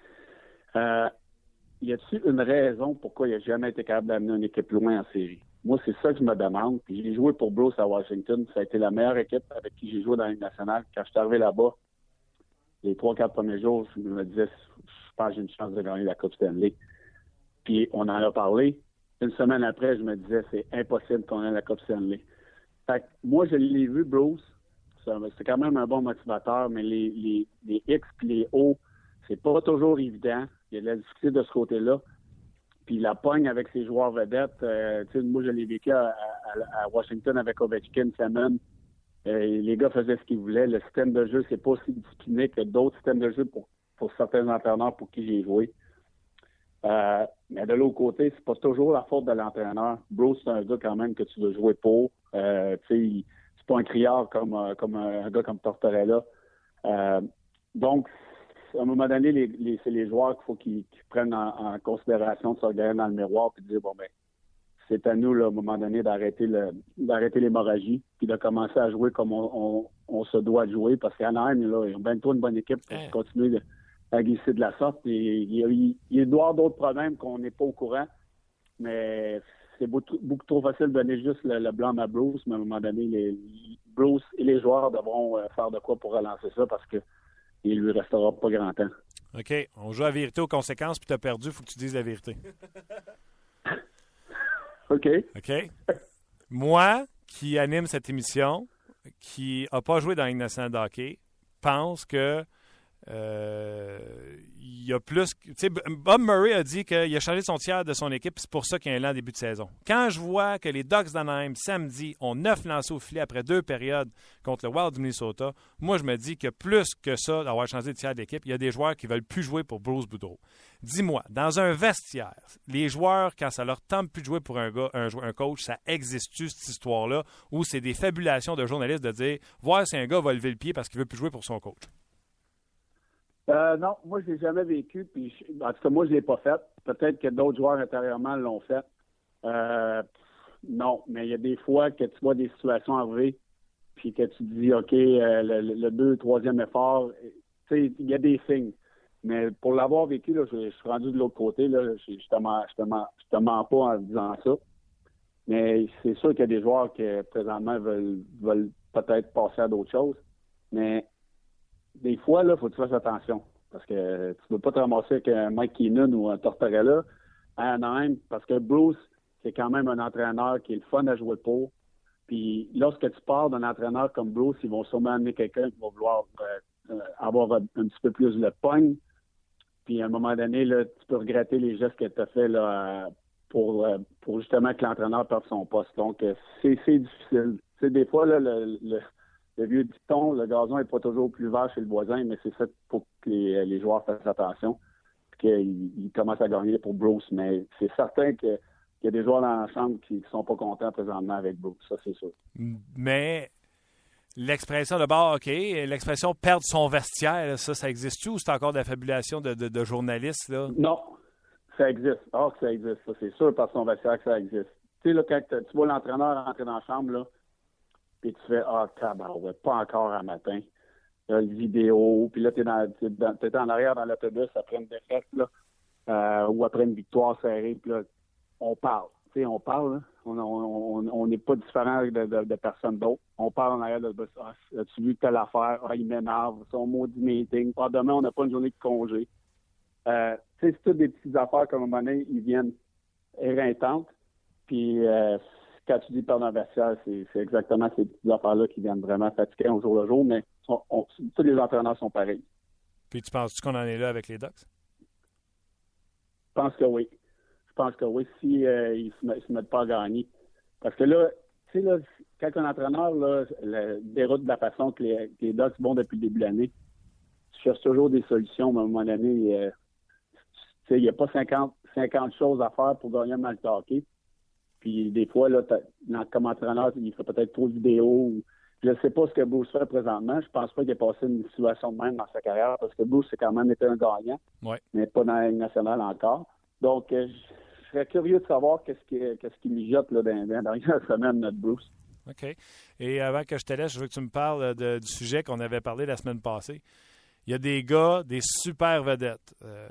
Euh, y a-t-il une raison pourquoi il n'a jamais été capable d'amener une équipe loin en série? Moi, c'est ça que je me demande. Puis j'ai joué pour Bruce à Washington. Ça a été la meilleure équipe avec qui j'ai joué dans la Ligue nationale. Quand je suis arrivé là-bas, les trois, quatre premiers jours, je me disais, j'ai une chance de gagner la Coupe Stanley. Puis on en a parlé une semaine après, je me disais, c'est impossible qu'on ait la Coupe Stanley. Fait que moi, je l'ai vu, Bruce. C'est quand même un bon motivateur, mais les, les, les X et les O, c'est pas toujours évident. Il y a de la difficulté de ce côté-là. Puis la pogne avec ses joueurs vedettes, euh, moi, je l'ai vécu à, Washington avec Ovechkin, Salmon. Euh, les gars faisaient ce qu'ils voulaient. Le système de jeu, c'est pas aussi discipliné que d'autres systèmes de jeu pour, pour certains entraîneurs pour qui j'ai joué. Euh, mais de l'autre côté, c'est pas toujours la faute de l'entraîneur. Bruce, c'est un gars quand même que tu veux jouer pour. Euh, c'est pas un criard comme, euh, comme un gars comme Tortorella. Euh, donc, à un moment donné, les, c'est les joueurs qu'il faut qu'ils prennent en, considération de se regarder dans le miroir et de dire bon ben c'est à nous là, à un moment donné d'arrêter l'hémorragie puis de commencer à jouer comme on, on, se doit jouer parce qu'Anaheim là ils ont bien trop une bonne équipe pour continuer de, à glisser de la sorte. Et, il, il, doit y avoir d'autres problèmes qu'on n'est pas au courant, mais c'est beaucoup, trop facile de donner juste le, blanc à Bruce, mais à un moment donné, les, Bruce et les joueurs devront euh, faire de quoi pour relancer ça parce que il lui restera pas grand temps. OK. On joue à vérité aux conséquences, puis tu as perdu, il faut que tu dises la vérité. OK. OK. Moi, qui anime cette émission, qui n'a pas joué dans une nationale hockey, pense que il y a plus. Bob Murray a dit qu'il a changé son tiers de son équipe, c'est pour ça qu'il y a un lent début de saison. Quand je vois que les Ducks d'Anaheim, samedi, ont neuf lancés au filet après deux périodes contre le Wild du Minnesota, moi, je me dis que plus que ça, d'avoir changé de tiers d'équipe, il y a des joueurs qui veulent plus jouer pour Bruce Boudreau. Dis-moi, dans un vestiaire, les joueurs, quand ça leur tente plus de jouer pour un, gars, un, un coach, ça existe-tu cette histoire-là, ou c'est des fabulations de journalistes de dire voir si un gars va lever le pied parce qu'il veut plus jouer pour son coach? Euh, non, moi, je l'ai jamais vécu. Puis en tout cas, moi, je l'ai pas fait. Peut-être que d'autres joueurs intérieurement l'ont fait. Euh, non, mais il y a des fois que tu vois des situations arriver, puis que tu dis, OK, euh, le, deux, troisième effort, tu sais, il y a des signes. Mais pour l'avoir vécu, là, je, suis rendu de l'autre côté. Là, je, je, te mens, je, te pas en disant ça. Mais c'est sûr qu'il y a des joueurs qui, présentement, veulent, veulent peut-être passer à d'autres choses. Mais des fois, il faut que tu fasses attention. Parce que tu ne veux pas te ramasser avec un Mike Keenan ou un Tortorella à Anaheim, parce que Bruce, c'est quand même un entraîneur qui est le fun à jouer pour. Puis lorsque tu pars d'un entraîneur comme Bruce, ils vont sûrement amener quelqu'un qui va vouloir euh, euh, avoir un, petit peu plus le pogne. Puis à un moment donné, là, tu peux regretter les gestes que tu as fait pour, euh, pour justement que l'entraîneur perde son poste. Donc, c'est difficile. C'est des fois, là, le le vieux dicton, le gazon n'est pas toujours plus vert chez le voisin, mais c'est fait pour que les, joueurs fassent attention qu'ils commencent à gagner pour Bruce. Mais c'est certain qu'il y a des joueurs dans la chambre qui ne sont pas contents présentement avec Bruce, ça c'est sûr. Mais l'expression de bord, OK, l'expression perdre son vestiaire, ça, ça existe-tu ou c'est encore de la fabulation de, journalistes? Là? Non, ça existe. Or que ça existe, ça c'est sûr, par son vestiaire que ça existe. Tu sais, là, quand tu vois l'entraîneur rentrer dans la chambre, là, puis tu fais Ah, tabarouette, pas encore un matin. Là, vidéo, puis là, tu es, dans, t'es en arrière dans l'autobus après une défaite, là, euh, ou après une victoire serrée, puis là, on parle. Tu sais, on parle, on n'est pas différent de, de, personne d'autre. On parle en arrière de l'autobus. Ah, as-tu telle affaire? Ah, il m'énerve, son maudit meeting. Ah, demain, on n'a pas une journée de congé. Euh, tu sais, c'est toutes des petites affaires, comme un moment donné, ils viennent éreintantes. Puis, euh, quand tu dis perdre un vestiaire, c'est exactement ces petites affaires-là qui viennent vraiment fatiguer au jour le jour, mais tous les entraîneurs sont pareils. Puis tu penses-tu qu'on en est là avec les Ducks? Je pense que oui. Je pense que oui, si euh, ils ne se, mettent pas à gagner. Parce que là, tu sais, là, quand un entraîneur là, déroute de la façon que les, que Ducks vont depuis le début de l'année, tu cherches toujours des solutions, mais à un moment donné, euh, il n'y a pas 50, 50 choses à faire pour gagner un match de hockey. Puis des fois, là, comme entraîneur, il fait peut-être trop de vidéos. je ne sais pas ce que Bruce fait présentement. Je pense pas qu'il ait passé une situation de même dans sa carrière parce que Bruce, c'est quand même été un gagnant, mais pas dans la nationale encore. Donc, euh, je serais curieux de savoir qu'est-ce qui, qu'est-ce qui mijote là, dans, dans la dernière semaine, notre Bruce. OK. Et avant que je te laisse, je veux que tu me parles du sujet qu'on avait parlé la semaine passée. Il y a des gars, des super vedettes. Euh,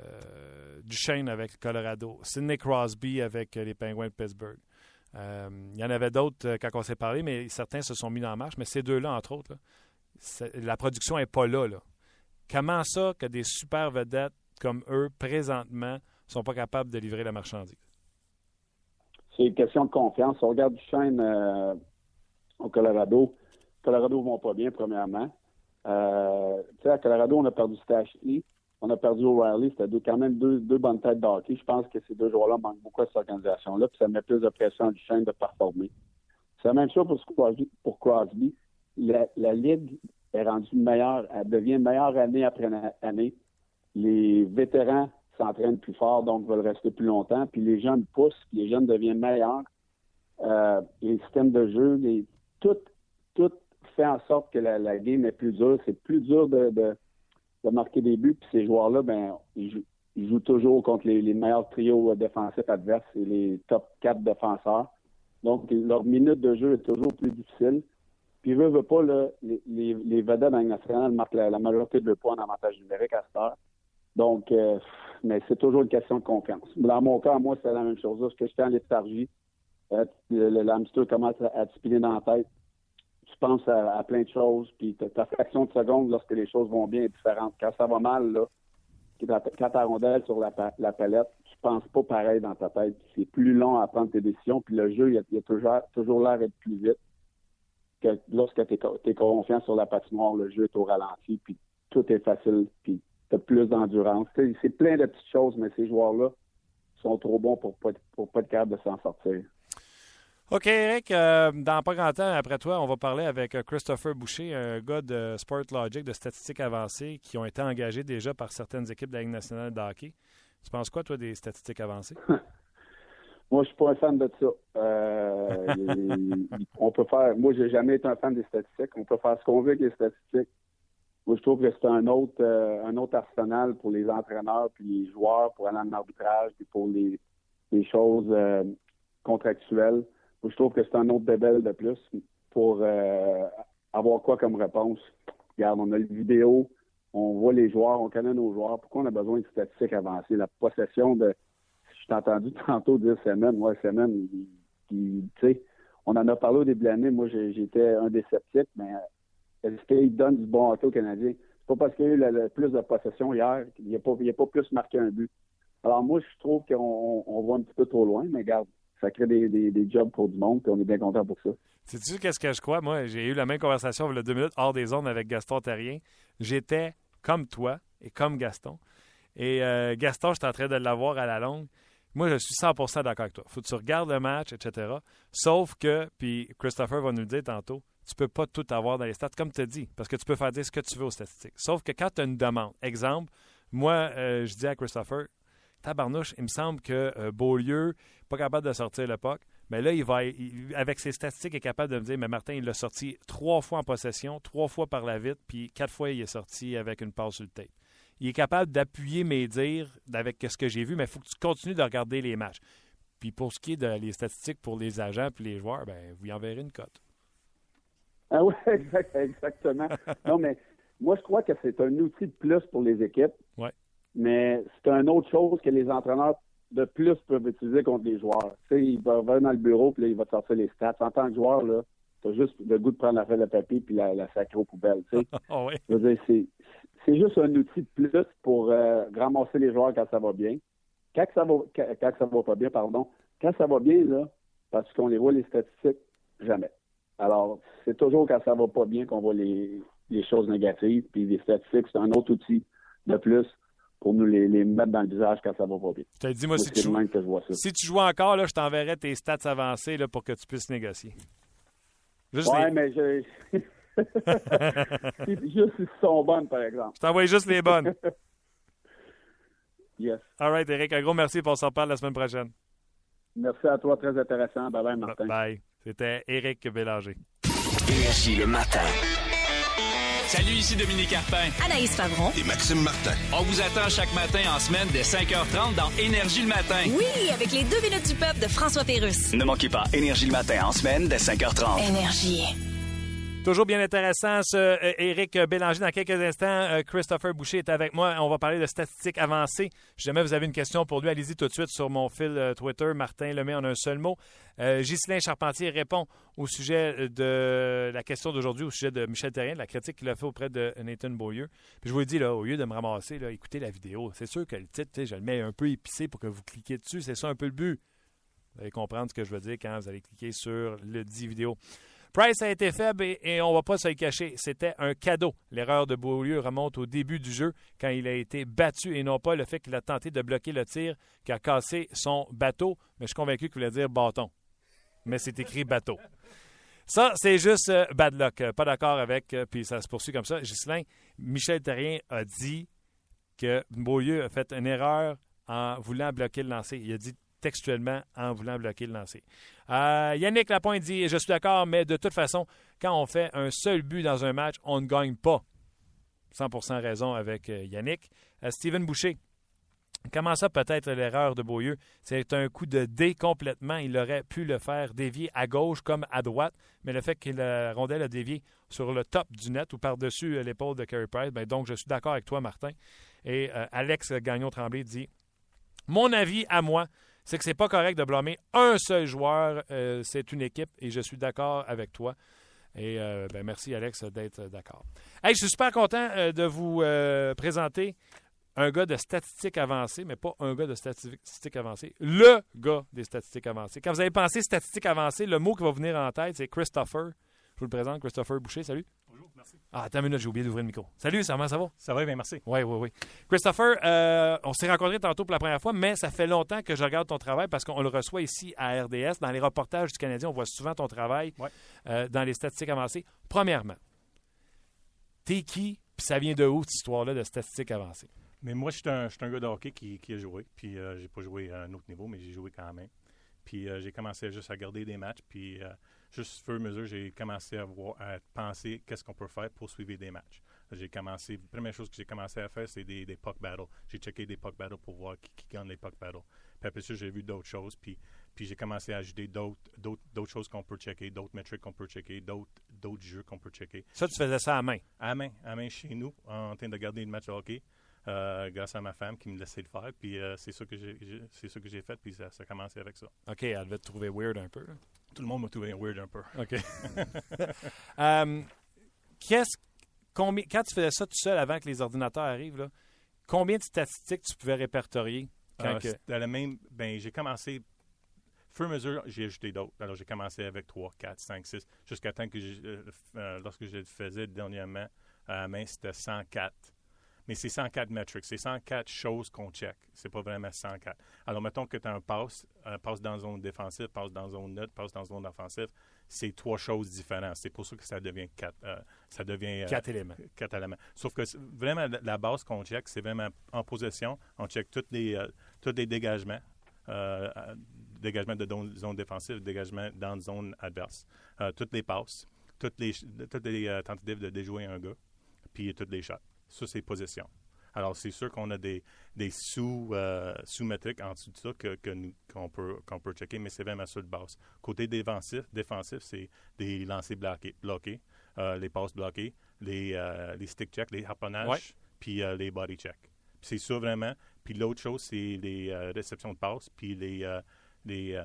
Duchesne avec Colorado, Sidney Crosby avec les Penguins de Pittsburgh. Euh, il y en avait d'autres euh, quand on s'est parlé, mais certains se sont mis en marche. Mais ces deux-là, entre autres, la production n'est pas là, Comment ça que des super vedettes comme eux, présentement, ne sont pas capables de livrer la marchandise? C'est une question de confiance. On regarde du chaîne euh, au Colorado. Colorado ne vont pas bien, premièrement. Euh, à Colorado, on a perdu Stashley on a perdu O'Reilly. C'était quand même deux, bonnes têtes d'hockey. Je pense que ces deux joueurs-là manquent beaucoup à cette organisation-là, puis ça met plus de pression à chaîne de performer. C'est la même chose pour Crosby. La, Ligue est rendue meilleure, elle devient meilleure année après année. Les vétérans s'entraînent plus fort, donc veulent rester plus longtemps. Puis les jeunes poussent, puis les jeunes deviennent meilleurs. Euh, les systèmes de jeu, tout, fait en sorte que la, game est plus dure. C'est plus dur de, de, marquer des buts. Puis ces joueurs-là, ben, ils jouent, toujours contre les, meilleurs trios défensifs adverses et les top 4 défenseurs. Donc, leur minute de jeu est toujours plus difficile. Puis, veut, veut pas, les, les, les vedettes nationale marquent la, majorité de points en avantage numérique à cette heure. Donc, euh, mais c'est toujours une question de confiance. Dans mon cas, moi, c'est la même chose. Parce que j'étais en léthargie. Euh, L'hamster commence à, à te spinner dans la tête. Penses à, plein de choses. Puis ta fraction de seconde, lorsque les choses vont bien, est différente. Quand ça va mal, là, quand ta rondelle sur la, la, palette, tu penses pas pareil dans ta tête. C'est plus long à prendre tes décisions. Puis le jeu, il a, a toujours, toujours l'air d'être plus vite. Que lorsque tu es, confiant sur la patinoire, le jeu est au ralenti. Puis tout est facile. Puis tu as plus d'endurance. C'est plein de petites choses, mais ces joueurs-là sont trop bons pour pas, pour pas être capables de s'en sortir. OK, Eric, euh, dans pas grand temps après toi, on va parler avec euh, Christopher Boucher, un gars de Sport Logic, de statistiques avancées, qui ont été engagés déjà par certaines équipes de la Ligue nationale de hockey. Tu penses quoi, toi, des statistiques avancées? moi, je suis pas un fan de ça. Euh, on peut faire. Moi, j'ai jamais été un fan des statistiques. On peut faire ce qu'on veut avec les statistiques. Moi, je trouve que c'est un autre, euh, un autre arsenal pour les entraîneurs puis les joueurs pour aller en arbitrage puis pour les, les choses contractuelles. Je trouve que c'est un autre débel de plus pour euh, avoir quoi comme réponse. Regarde, on a le vidéo, on voit les joueurs, on connaît nos joueurs. Pourquoi on a besoin de statistiques avancées? La possession de, je t'ai entendu tantôt dire semaine, ouais, semaine, tu sais, on en a parlé au début de l'année. Moi, j'étais un des sceptiques, mais est-ce qu'il donne du bon hockey aux Canadiens? C'est pas parce qu'il y a eu le, plus de possession hier qu'il n'a pas, pas plus marqué un but. Alors moi, je trouve qu'on on va un petit peu trop loin, mais regarde, ça crée des, des, jobs pour du monde, puis on est bien content pour ça. Sais-tu qu'est-ce que je crois? Moi, j'ai eu la même conversation il y a deux minutes hors des zones avec Gaston Terrien. J'étais comme toi et comme Gaston. Et euh, Gaston, j'étais en train de l'avoir à la longue. Moi, je suis 100% d'accord avec toi. faut que tu regardes le match, etc. Sauf que, puis Christopher va nous le dire tantôt, tu peux pas tout avoir dans les stats, comme tu as dit, parce que tu peux faire dire ce que tu veux aux statistiques. Sauf que quand tu as une demande, exemple, moi, euh, je dis à Christopher, tabarnouche, il me semble que euh, Beaulieu, pas capable de sortir le puck, mais là, il va, il, avec ses statistiques, il est capable de me dire, mais Martin, il l'a sorti trois fois en possession, trois fois par la vitre, puis quatre fois, il est sorti avec une passe sur le tape. Il est capable d'appuyer mes dires avec ce que j'ai vu, mais il faut que tu continues de regarder les matchs. Puis pour ce qui est des statistiques pour les agents et les joueurs, ben, vous y enverrez une cote. Ah oui, exactement. non, mais moi, je crois que c'est un outil de plus pour les équipes. Ouais. Mais c'est une autre chose que les entraîneurs de plus peuvent utiliser contre les joueurs. Tu sais, il va venir dans le bureau, puis là, il va te sortir les stats. En tant que joueur, là, t'as juste le goût de prendre la feuille de papier puis la, la sacrer aux poubelles, tu sais. oh oui. Je veux dire, c'est, c'est juste un outil de plus pour euh, ramasser les joueurs quand ça va bien. Quand ça va, quand, quand ça va pas bien, pardon. Quand ça va bien, là, parce qu'on les voit les statistiques, jamais. Alors, c'est toujours quand ça va pas bien qu'on voit les, les choses négatives. Puis les statistiques, c'est un autre outil de plus pour nous les, les, mettre dans le visage quand ça va pas bien. Je te dis, moi, si tu, joues, si tu joues encore, là, je t'enverrai tes stats avancées là, pour que tu puisses négocier. Juste ouais, les... mais je... juste si sont bonnes, par exemple. Je t'envoie juste les bonnes. yes. All right, Eric, un gros merci pour s'en parle la semaine prochaine. Merci à toi, très intéressant. Bye bye, Martin. Bye. C'était Éric Bélanger. Énergie le matin. Salut, ici Dominique Carpin. Anaïs Favron. Et Maxime Martin. On vous attend chaque matin en semaine dès 5h30 dans Énergie le matin. Oui, avec les deux minutes du peuple de François Pérusse. Ne manquez pas Énergie le matin en semaine dès 5h30. Énergie. Toujours bien intéressant, ce euh, Éric Bélanger. Dans quelques instants, euh, Christopher Boucher est avec moi. On va parler de statistiques avancées. Si jamais vous avez une question pour lui, allez-y tout de suite sur mon fil euh, Twitter. Martin le met en un seul mot. Euh, Ghislain Charpentier répond au sujet de la question d'aujourd'hui, au sujet de Michel Terrien, de la critique qu'il a fait auprès de Nathan Beaulieu. Puis je vous le dis, là, au lieu de me ramasser, écoutez la vidéo. C'est sûr que le titre, je le mets un peu épicé pour que vous cliquiez dessus. C'est ça un peu le but. Vous allez comprendre ce que je veux dire quand vous allez cliquer sur le dit vidéo. Price a été faible et, on ne va pas se le cacher. C'était un cadeau. L'erreur de Beaulieu remonte au début du jeu quand il a été battu et non pas le fait qu'il a tenté de bloquer le tir qui a cassé son bateau. Mais je suis convaincu qu'il voulait dire bâton. Mais c'est écrit bateau. Ça, c'est juste euh, bad luck. Pas d'accord avec, euh, puis ça se poursuit comme ça. Ghislain, Michel Terrien a dit que Beaulieu a fait une erreur en voulant bloquer le lancer. Il a dit textuellement en voulant bloquer le lancer. Euh, Yannick Lapointe dit Je suis d'accord, mais de toute façon, quand on fait un seul but dans un match, on ne gagne pas. 100% raison avec euh, Yannick. Euh, Steven Boucher. Comment ça peut-être l'erreur de Beaulieu? C'est un coup de dé complètement. Il aurait pu le faire dévier à gauche comme à droite, mais le fait que la rondelle a dévié sur le top du net ou par-dessus l'épaule de Carey Price, ben donc je suis d'accord avec toi, Martin. Et Alex Gagnon-Tremblay dit Mon avis à moi, c'est que c'est pas correct de blâmer un seul joueur. Euh, c'est une équipe et je suis d'accord avec toi. Et euh, ben, merci, Alex, d'être d'accord. Hey, je suis super content euh, de vous euh, présenter un gars de statistiques avancées, mais pas un gars de statistiques avancées, le gars des statistiques avancées. Quand vous avez pensé statistiques avancées, le mot qui va venir en tête, c'est Christopher. Je vous le présente, Christopher Boucher. Salut. Bonjour, merci. Ah, attends une minute, j'ai oublié d'ouvrir le micro. Salut, comment ça va? Ça va bien, merci. Oui, oui, oui. Christopher, euh, on s'est rencontrés tantôt pour la première fois, mais ça fait longtemps que je regarde ton travail parce qu'on le reçoit ici à RDS. Dans les reportages du Canadien, on voit souvent ton travail Ouais. euh, dans les statistiques avancées. Premièrement, t'es qui, puis ça vient de où, cette histoire-là de statistiques avancées? Mais moi, je suis un, je suis un gars de hockey qui, qui a joué. Puis, euh, j'ai pas joué à un autre niveau, mais j'ai joué quand même. Puis, j'ai commencé juste à regarder des matchs. Puis, juste au fur et à mesure, j'ai commencé à, voir, à penser qu'est-ce qu'on peut faire pour suivre des matchs. J'ai commencé, la première chose que j'ai commencé à faire, c'est des, des puck battles. J'ai checké des puck battles pour voir qui, qui gagne les puck battles. Puis après ça, j'ai vu d'autres choses. Puis, puis j'ai commencé à ajouter d'autres, choses qu'on peut checker, d'autres métriques qu'on peut checker, d'autres, d'autres jeux qu'on peut checker. Ça, tu faisais ça à main? à main, à main chez nous, en train de regarder le match de hockey, euh, grâce à ma femme qui me laissait le faire. Puis euh, c'est ça que j'ai, j'ai- c'est ça que j'ai fait, puis ça, ça a commencé avec ça. OK, elle devait te trouver weird un peu. là. Tout le monde m'a trouvé weird un peu. OK. Euh, qu'est-ce, combien, quand tu faisais ça tout seul avant que les ordinateurs arrivent, là, combien de statistiques tu pouvais répertorier? Quand Euh, que- c'était la même, ben j'ai commencé, fur et à mesure, j'ai ajouté d'autres. Alors j'ai commencé avec 3, 4, 5, 6, jusqu'à temps que, euh, euh, lorsque je le faisais dernièrement, à la main, c'était 104. Mais c'est 104 metrics, c'est 104 choses qu'on check. C'est pas vraiment 104. Alors, mettons que tu as un passe, un passe dans zone défensive, passe dans zone neutre, passe dans zone offensive. C'est trois choses différentes. C'est pour ça que ça devient quatre. euh, ça devient euh, Quatre éléments. quatre éléments. Sauf que vraiment, la- base qu'on check, c'est vraiment en possession. On check tous les, euh, tous les dégagements. Euh, dégagement de don- zone défensive, dégagement dans zone adverse. Toutes les passes, toutes les, toutes les tentatives de déjouer un gars, puis toutes les shots. Ça, c'est possession. Alors, c'est sûr qu'on a des, des sous, euh, sous-métriques en dessous de ça que, que nous- qu'on peut, qu'on peut checker, mais c'est vraiment sur le base. Côté défensif, défensif c'est des lancers bloqués, bloqués euh, les passes bloquées, les, euh, les stick checks, les harponnages, puis euh, les body checks. C'est ça vraiment. Puis l'autre chose, c'est les réceptions de passes, puis les, les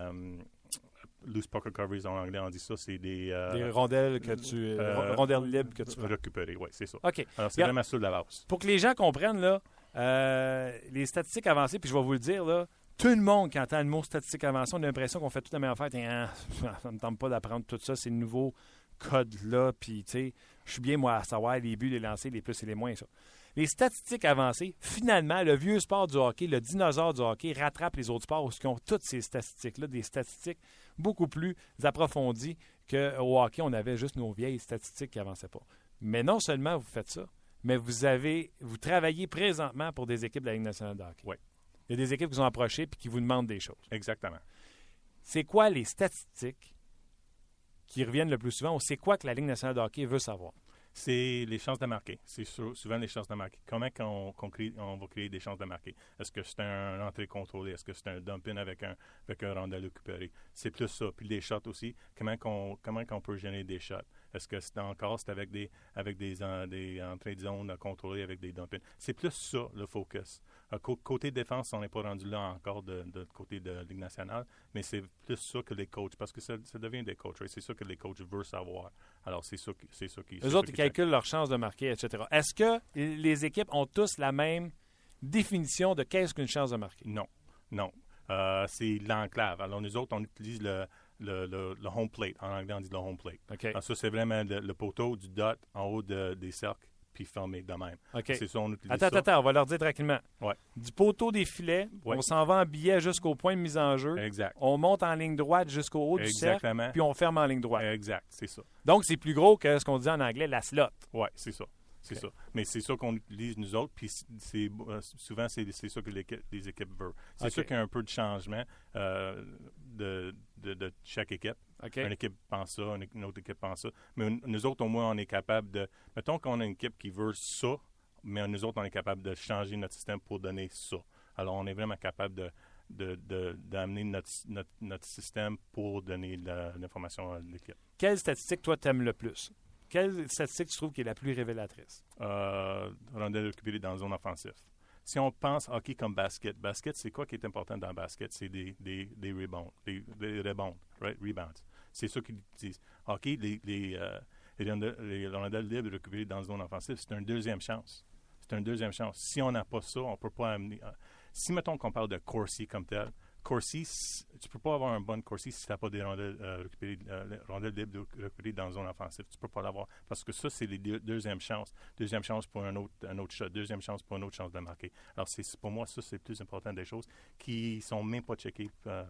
loose puck recoveries en anglais, on dit ça, c'est des euh, Les rondelles que tu. euh, rondelles libres que tu prends. récupérer. Oui, c'est ça. OK. Alors, c'est vraiment sur la base. Pour que les gens comprennent, là, euh, les statistiques avancées, puis je vais vous le dire, là, tout le monde, qui entend le mot statistique avancée, on a l'impression qu'on fait toute la même affaire. Tiens, ah, ça ne me tente pas d'apprendre tout ça, ces nouveaux codes-là. Puis, tu sais, je suis bien, moi, à savoir les buts, les lancers, les plus et les moins, ça. Les statistiques avancées, finalement, le vieux sport du hockey, le dinosaure du hockey, rattrape les autres sports qui ont toutes ces statistiques-là, des statistiques beaucoup plus approfondies qu'au hockey, on avait juste nos vieilles statistiques qui n'avançaient pas. Mais non seulement vous faites ça, mais vous avez vous travaillez présentement pour des équipes de la Ligue nationale de hockey. Oui. Il y a des équipes qui vous ont approché et qui vous demandent des choses. Exactement. C'est quoi les statistiques qui reviennent le plus souvent ou c'est quoi que la Ligue nationale de hockey veut savoir? C'est les chances de marquer. C'est sou- souvent les chances de marquer. Comment qu'on crée- on va créer des chances de marquer? Est-ce que c'est un entrée contrôlée? Est-ce que c'est un dump-in avec un, avec un rondelle récupéré? C'est plus ça. Puis les shots aussi. Comment qu'on, comment qu'on peut générer des shots? Est-ce que c'est encore c'est avec des, avec des, en- des entrées de zone contrôlées avec des dump-ins? C'est plus ça, le focus. Euh, cô- côté défense, on n'est pas rendu là encore de, de côté de la Ligue nationale, mais c'est plus ça que les coachs, parce que ça, ça devient des coachs. right? C'est ça que les coachs veulent savoir. Alors, c'est ça, qui- c'est ça qui... c'est Eux autres, ils calculent leurs chances de marquer, etc. Est-ce que les équipes ont tous la même définition de qu'est-ce qu'une chance de marquer? Non, non. Euh, c'est l'enclave. Alors, nous autres, on utilise le, le, le- le home plate. En anglais, on dit le home plate. OK. Alors, ça, c'est vraiment le, le poteau du dot en haut de- des cercles, puis fermé de même. OK. C'est ça, on utilise Attends, ça. attends, attends, on va leur dire tranquillement. Ouais. Du poteau des filets, Ouais. on s'en va en billet jusqu'au point de mise en jeu. Exact. On monte en ligne droite jusqu'au haut du cercle, Exactement. Puis on ferme en ligne droite. Exact, c'est ça. Donc, c'est plus gros que ce qu'on dit en anglais, la slot. Oui, c'est ça. C'est ça. Mais c'est ça qu'on utilise nous autres, puis c'est, euh, souvent, c'est, c'est ça que les équipes veulent. C'est OK. sûr qu'il y a un peu de changement euh, de, de, de chaque équipe. Une équipe pense ça, une, autre équipe pense ça. Mais nous autres, au moins, on est capable de... Mettons qu'on a une équipe qui veut ça, mais nous autres, on est capable de changer notre système pour donner ça. Alors, on est vraiment capable de de- de- d'amener notre, notre, notre système pour donner l'information à l'équipe. Quelle statistique, toi, t'aimes le plus? Quelle statistique tu trouves qui est la plus révélatrice? euh, rondelle récupérée dans la zone offensive. Si on pense hockey comme basket, basket, c'est quoi qui est important dans basket? C'est des, des, des rebounds, des, right? Rebounds. C'est ça qu'ils disent. Hockey, les, les, euh, les rondelles libres récupérées dans la zone offensive, c'est une deuxième chance. C'est une deuxième chance. Si on n'a pas ça, on ne peut pas amener... euh, si, mettons qu'on parle de Corsi comme tel, Corsi, tu peux pas avoir un bon Corsi si tu n'as pas des rondelles, euh, récupérées, euh, les rondelles libres récupérées dans la zone offensive. Tu peux pas l'avoir. Parce que ça, c'est les deux, deuxièmes chances. Deuxième chance pour un autre, un autre shot. Deuxième chance pour une autre chance de marquer. Alors, c'est, pour moi, ça, c'est le plus important des choses qui sont même pas checkées euh,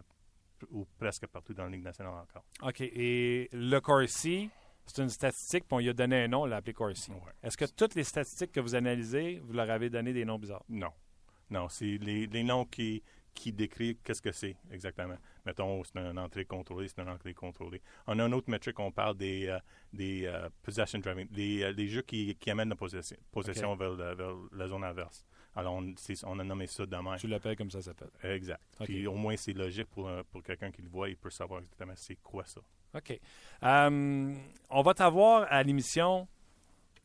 ou presque partout dans la Ligue nationale encore. OK. Et le Corsi, c'est une statistique, puis on lui a donné un nom, on l'a appelé Corsi. Ouais. Est-ce que toutes les statistiques que vous analysez, vous leur avez donné des noms bizarres? Non. Non, c'est les, les noms qui, qui décrivent qu'est-ce que c'est exactement. Mettons, c'est une entrée contrôlée, c'est une entrée contrôlée. On a un autre métrique, on parle des, euh, des euh, possession driving, des, euh, des jeux qui, qui amènent la possession, possession vers, la zone inverse. Alors, on, a nommé ça de même. Tu l'appelles comme ça s'appelle. Exact. Puis au moins, c'est logique pour, pour quelqu'un qui le voit, il peut savoir exactement c'est quoi ça. OK. On va t'avoir à l'émission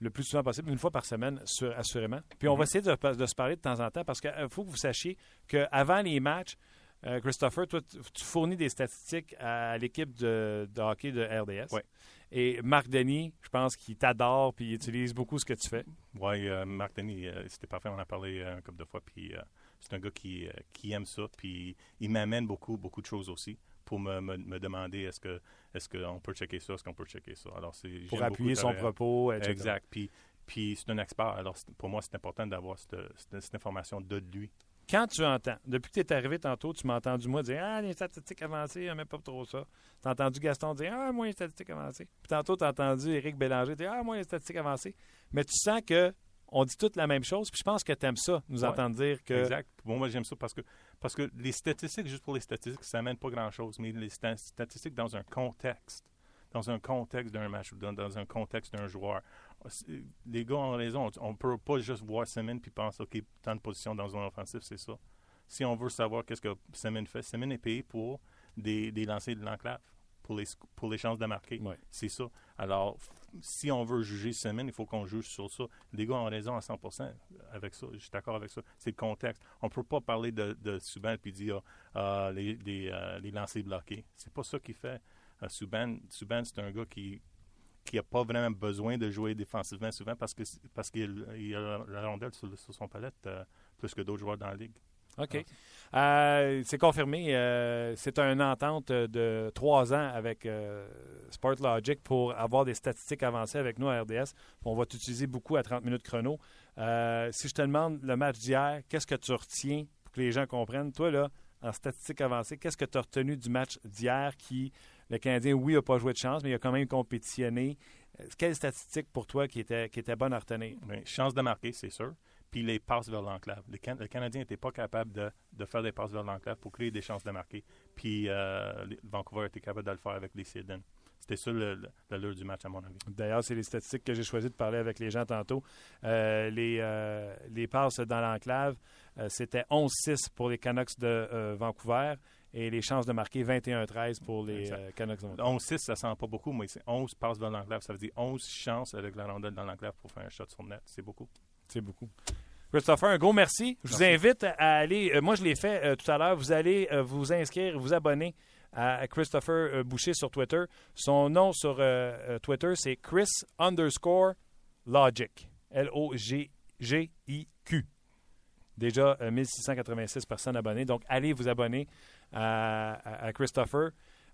le plus souvent possible, une fois par semaine, sur- assurément. Puis on va essayer de, de se parler de temps en temps parce qu'il faut que vous sachiez qu'avant les matchs, euh, Christopher, toi, tu fournis des statistiques à l'équipe de, de hockey de RDS. Ouais. Et Marc Denis, je pense qu'il t'adore puis il utilise beaucoup ce que tu fais. Oui, euh, Marc Denis, euh, c'était parfait, on en a parlé un couple de fois, puis euh, c'est un gars qui, qui aime ça, puis il m'amène beaucoup, beaucoup de choses aussi pour me, me, me demander est-ce que est-ce qu'on peut checker ça, est-ce qu'on peut checker ça. Alors, c'est, Pour appuyer son propos, etc. Exact, puis, puis c'est un expert, alors pour moi, c'est important d'avoir cette, cette- cette information de lui. Quand tu entends, depuis que tu es arrivé tantôt, tu m'as entendu moi dire Ah, les statistiques avancées, mais pas trop ça. Tu as entendu Gaston dire Ah, moi, les statistiques avancées. Puis tantôt, tu as entendu Éric Bélanger dire Ah, moi, les statistiques avancées. Mais tu sens que on dit toutes la même chose, puis je pense que tu aimes ça, nous Ouais. entendre dire que. Exact. Bon, moi, j'aime ça parce que, parce que les statistiques, juste pour les statistiques, ça n'amène pas grand-chose. Mais les sta- statistiques dans un contexte, dans un contexte d'un match ou dans, un contexte d'un joueur, c'est- les gars ont raison. On ne peut pas juste voir Semin puis penser, OK, tant de position dans un offensif, c'est ça. Si on veut savoir qu'est-ce que Semin fait, Semin est payé pour des, des lancers de l'enclave, pour les, sc- pour les chances de marquer. Ouais. C'est ça. Alors, si on veut juger Semin, il faut qu'on juge sur ça. Les gars ont raison à 100% avec ça. Je suis d'accord avec ça. C'est le contexte. On ne peut pas parler de, de Subban puis dire ah, les, les, euh, les lancers bloqués. C'est pas ça qu'il fait. Euh, Subban, Subban, c'est un gars qui qui n'a pas vraiment besoin de jouer défensivement souvent parce que parce qu'il il a la rondelle sur, sur son palette euh, plus que d'autres joueurs dans la ligue. OK. Euh, c'est confirmé. euh, c'est une entente de trois ans avec euh, SportLogic pour avoir des statistiques avancées avec nous à RDS. On va t'utiliser beaucoup à 30 minutes chrono. Euh, si je te demande le match d'hier, qu'est-ce que tu retiens pour que les gens comprennent? Toi, là, en statistiques avancées, qu'est-ce que tu as retenu du match d'hier qui, le Canadien, oui, n'a pas joué de chance, mais il a quand même compétitionné. Quelle statistique pour toi qui était, qui était bonne à retenir? Ben, chance de marquer, c'est sûr. Puis les passes vers l'enclave. Le, Can- le Canadien n'était pas capable de, de faire des passes vers l'enclave pour créer des chances de marquer. Puis euh, Vancouver était capable de le faire avec les Sidon. C'était ça l'allure du match, à mon avis. D'ailleurs, c'est les statistiques que j'ai choisi de parler avec les gens tantôt. Euh, les, euh, les passes dans l'enclave, c'était 11-6 pour les Canucks de Vancouver et les chances de marquer 21-13 pour les euh, Canucks de Vancouver. 11-6, ça sent pas beaucoup, mais c'est 11 passes vers l'enclave. Ça veut dire 11 chances avec la rondelle dans l'enclave pour faire un shot sur le net. C'est beaucoup. C'est beaucoup. Christopher, un gros merci. Je vous invite à aller, euh, moi je l'ai fait euh, tout à l'heure, vous allez euh, vous inscrire, vous abonner à Christopher Boucher sur Twitter. Son nom sur Twitter, c'est Chris underscore Logic. L-O-G-G-I-Q. Déjà euh, 1686 personnes abonnées. Donc, allez vous abonner à, à- à Christopher.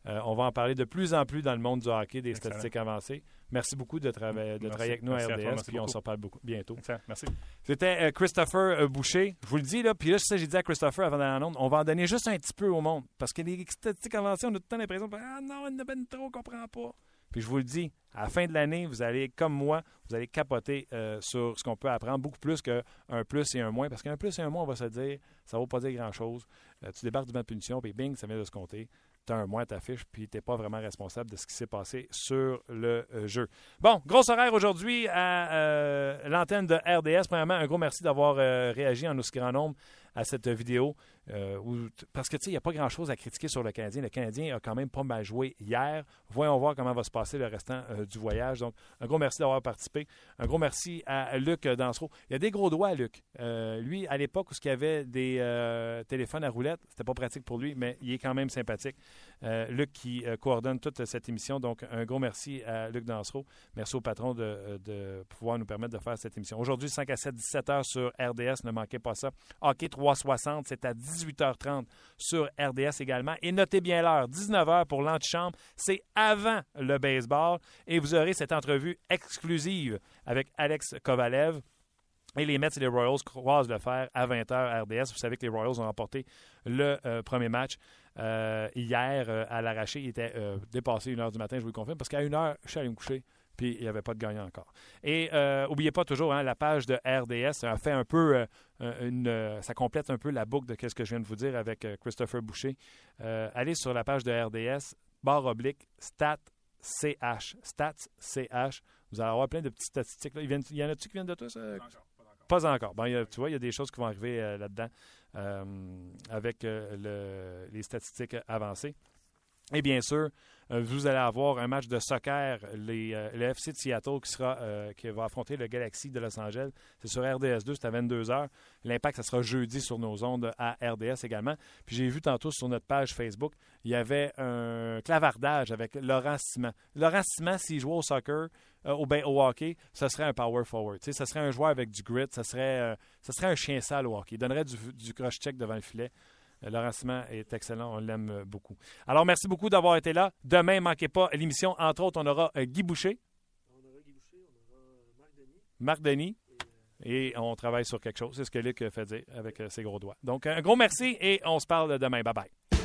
Euh, on va en parler de plus en plus dans le monde du hockey, des Excellent. statistiques avancées. Merci beaucoup de, trava- de Merci. travailler avec nous Merci à à toi. RDS, puis on beaucoup. s'en parle beaucoup, bientôt. Excellent. Merci. C'était euh, Christopher euh, Boucher. Je vous le dis, là, puis là, ça, j'ai dit à Christopher avant d'aller en onde, on va en donner juste un petit peu au monde. Parce que les statistiques avancées, on a tout le temps l'impression, ah non, en a ben trop qu'on comprend pas. Puis je vous le dis, à la fin de l'année, vous allez, comme moi, vous allez capoter euh, sur ce qu'on peut apprendre, beaucoup plus qu'un plus et un moins. Parce qu'un plus et un moins, on va se dire, ça ne vaut pas dire grand-chose. Euh, tu débarques du banc de punition, puis bing, ça vient de se compter. Un moins à ta fiche, puis tu n'es pas vraiment responsable de ce qui s'est passé sur le euh, jeu. Bon, gros horaire aujourd'hui à euh, l'antenne de RDS. Premièrement, un gros merci d'avoir euh, réagi en aussi grand nombre à cette vidéo. euh, parce que, tu sais, il n'y a pas grand-chose à critiquer sur le Canadien. Le Canadien a quand même pas mal joué hier. Voyons voir comment va se passer le restant euh, du voyage. Donc, un gros merci d'avoir participé. Un gros merci à Luc Dansereau. Il y a des gros doigts, Luc. Euh, lui, à l'époque où il y avait des euh, téléphones à roulette, c'était pas pratique pour lui, mais il est quand même sympathique. Euh, Luc qui euh, coordonne toute cette émission. Donc, un gros merci à Luc Dansereau. Merci au patron de, euh, pouvoir nous permettre de faire cette émission. Aujourd'hui, 5 à 7, 17 heures sur RDS. Ne manquez pas ça. Hockey 360, c'est à 18h30 sur RDS également. Et notez bien l'heure, 19h pour l'antichambre. C'est avant le baseball. Et vous aurez cette entrevue exclusive avec Alex Kovalev. Et les Mets et les Royals croisent le fer à 20h RDS. Vous savez que les Royals ont remporté le euh, premier match euh, hier euh, à l'arraché. Il était dépassé 1h du matin, je vous le confirme, parce qu'à 1h, je suis allé me coucher, puis il n'y avait pas de gagnant encore. Et euh, n'oubliez pas toujours, hein, la page de RDS ça fait un peu, euh, une, euh, ça complète un peu la boucle de ce que je viens de vous dire avec euh, Christopher Boucher. Euh, allez sur la page de RDS, barre oblique, stat CH. Stats CH. Vous allez avoir plein de petites statistiques. là. Il, il y en a-tu qui viennent de toi, ça? Pas encore. Bon, il y a- tu vois, il y a des choses qui vont arriver euh, là-dedans euh, avec euh, le- les statistiques avancées. Et bien sûr, euh, vous allez avoir un match de soccer, les, euh, le FC de Seattle qui, sera, euh, va affronter le Galaxy de Los Angeles. C'est sur RDS2, c'est à 22h. L'impact, ça sera jeudi sur nos ondes à RDS également. Puis j'ai vu tantôt sur notre page Facebook, il y avait un clavardage avec Laurent Simon. Laurent Simon, s'il jouait au soccer, au, au hockey, ce serait un power forward. Ce serait un joueur avec du grit, ce serait, serait un chien sale au hockey. Il donnerait du, du cross-check devant le filet. Euh, Laurent Simon est excellent, on l'aime euh, beaucoup. Alors, merci beaucoup d'avoir été là. Demain, ne manquez pas l'émission. Entre autres, on aura euh, Guy Boucher. Marc Denis. Et on travaille sur quelque chose. C'est ce que Luc fait dire avec ses gros doigts. Donc, un gros merci et on se parle demain. Bye bye.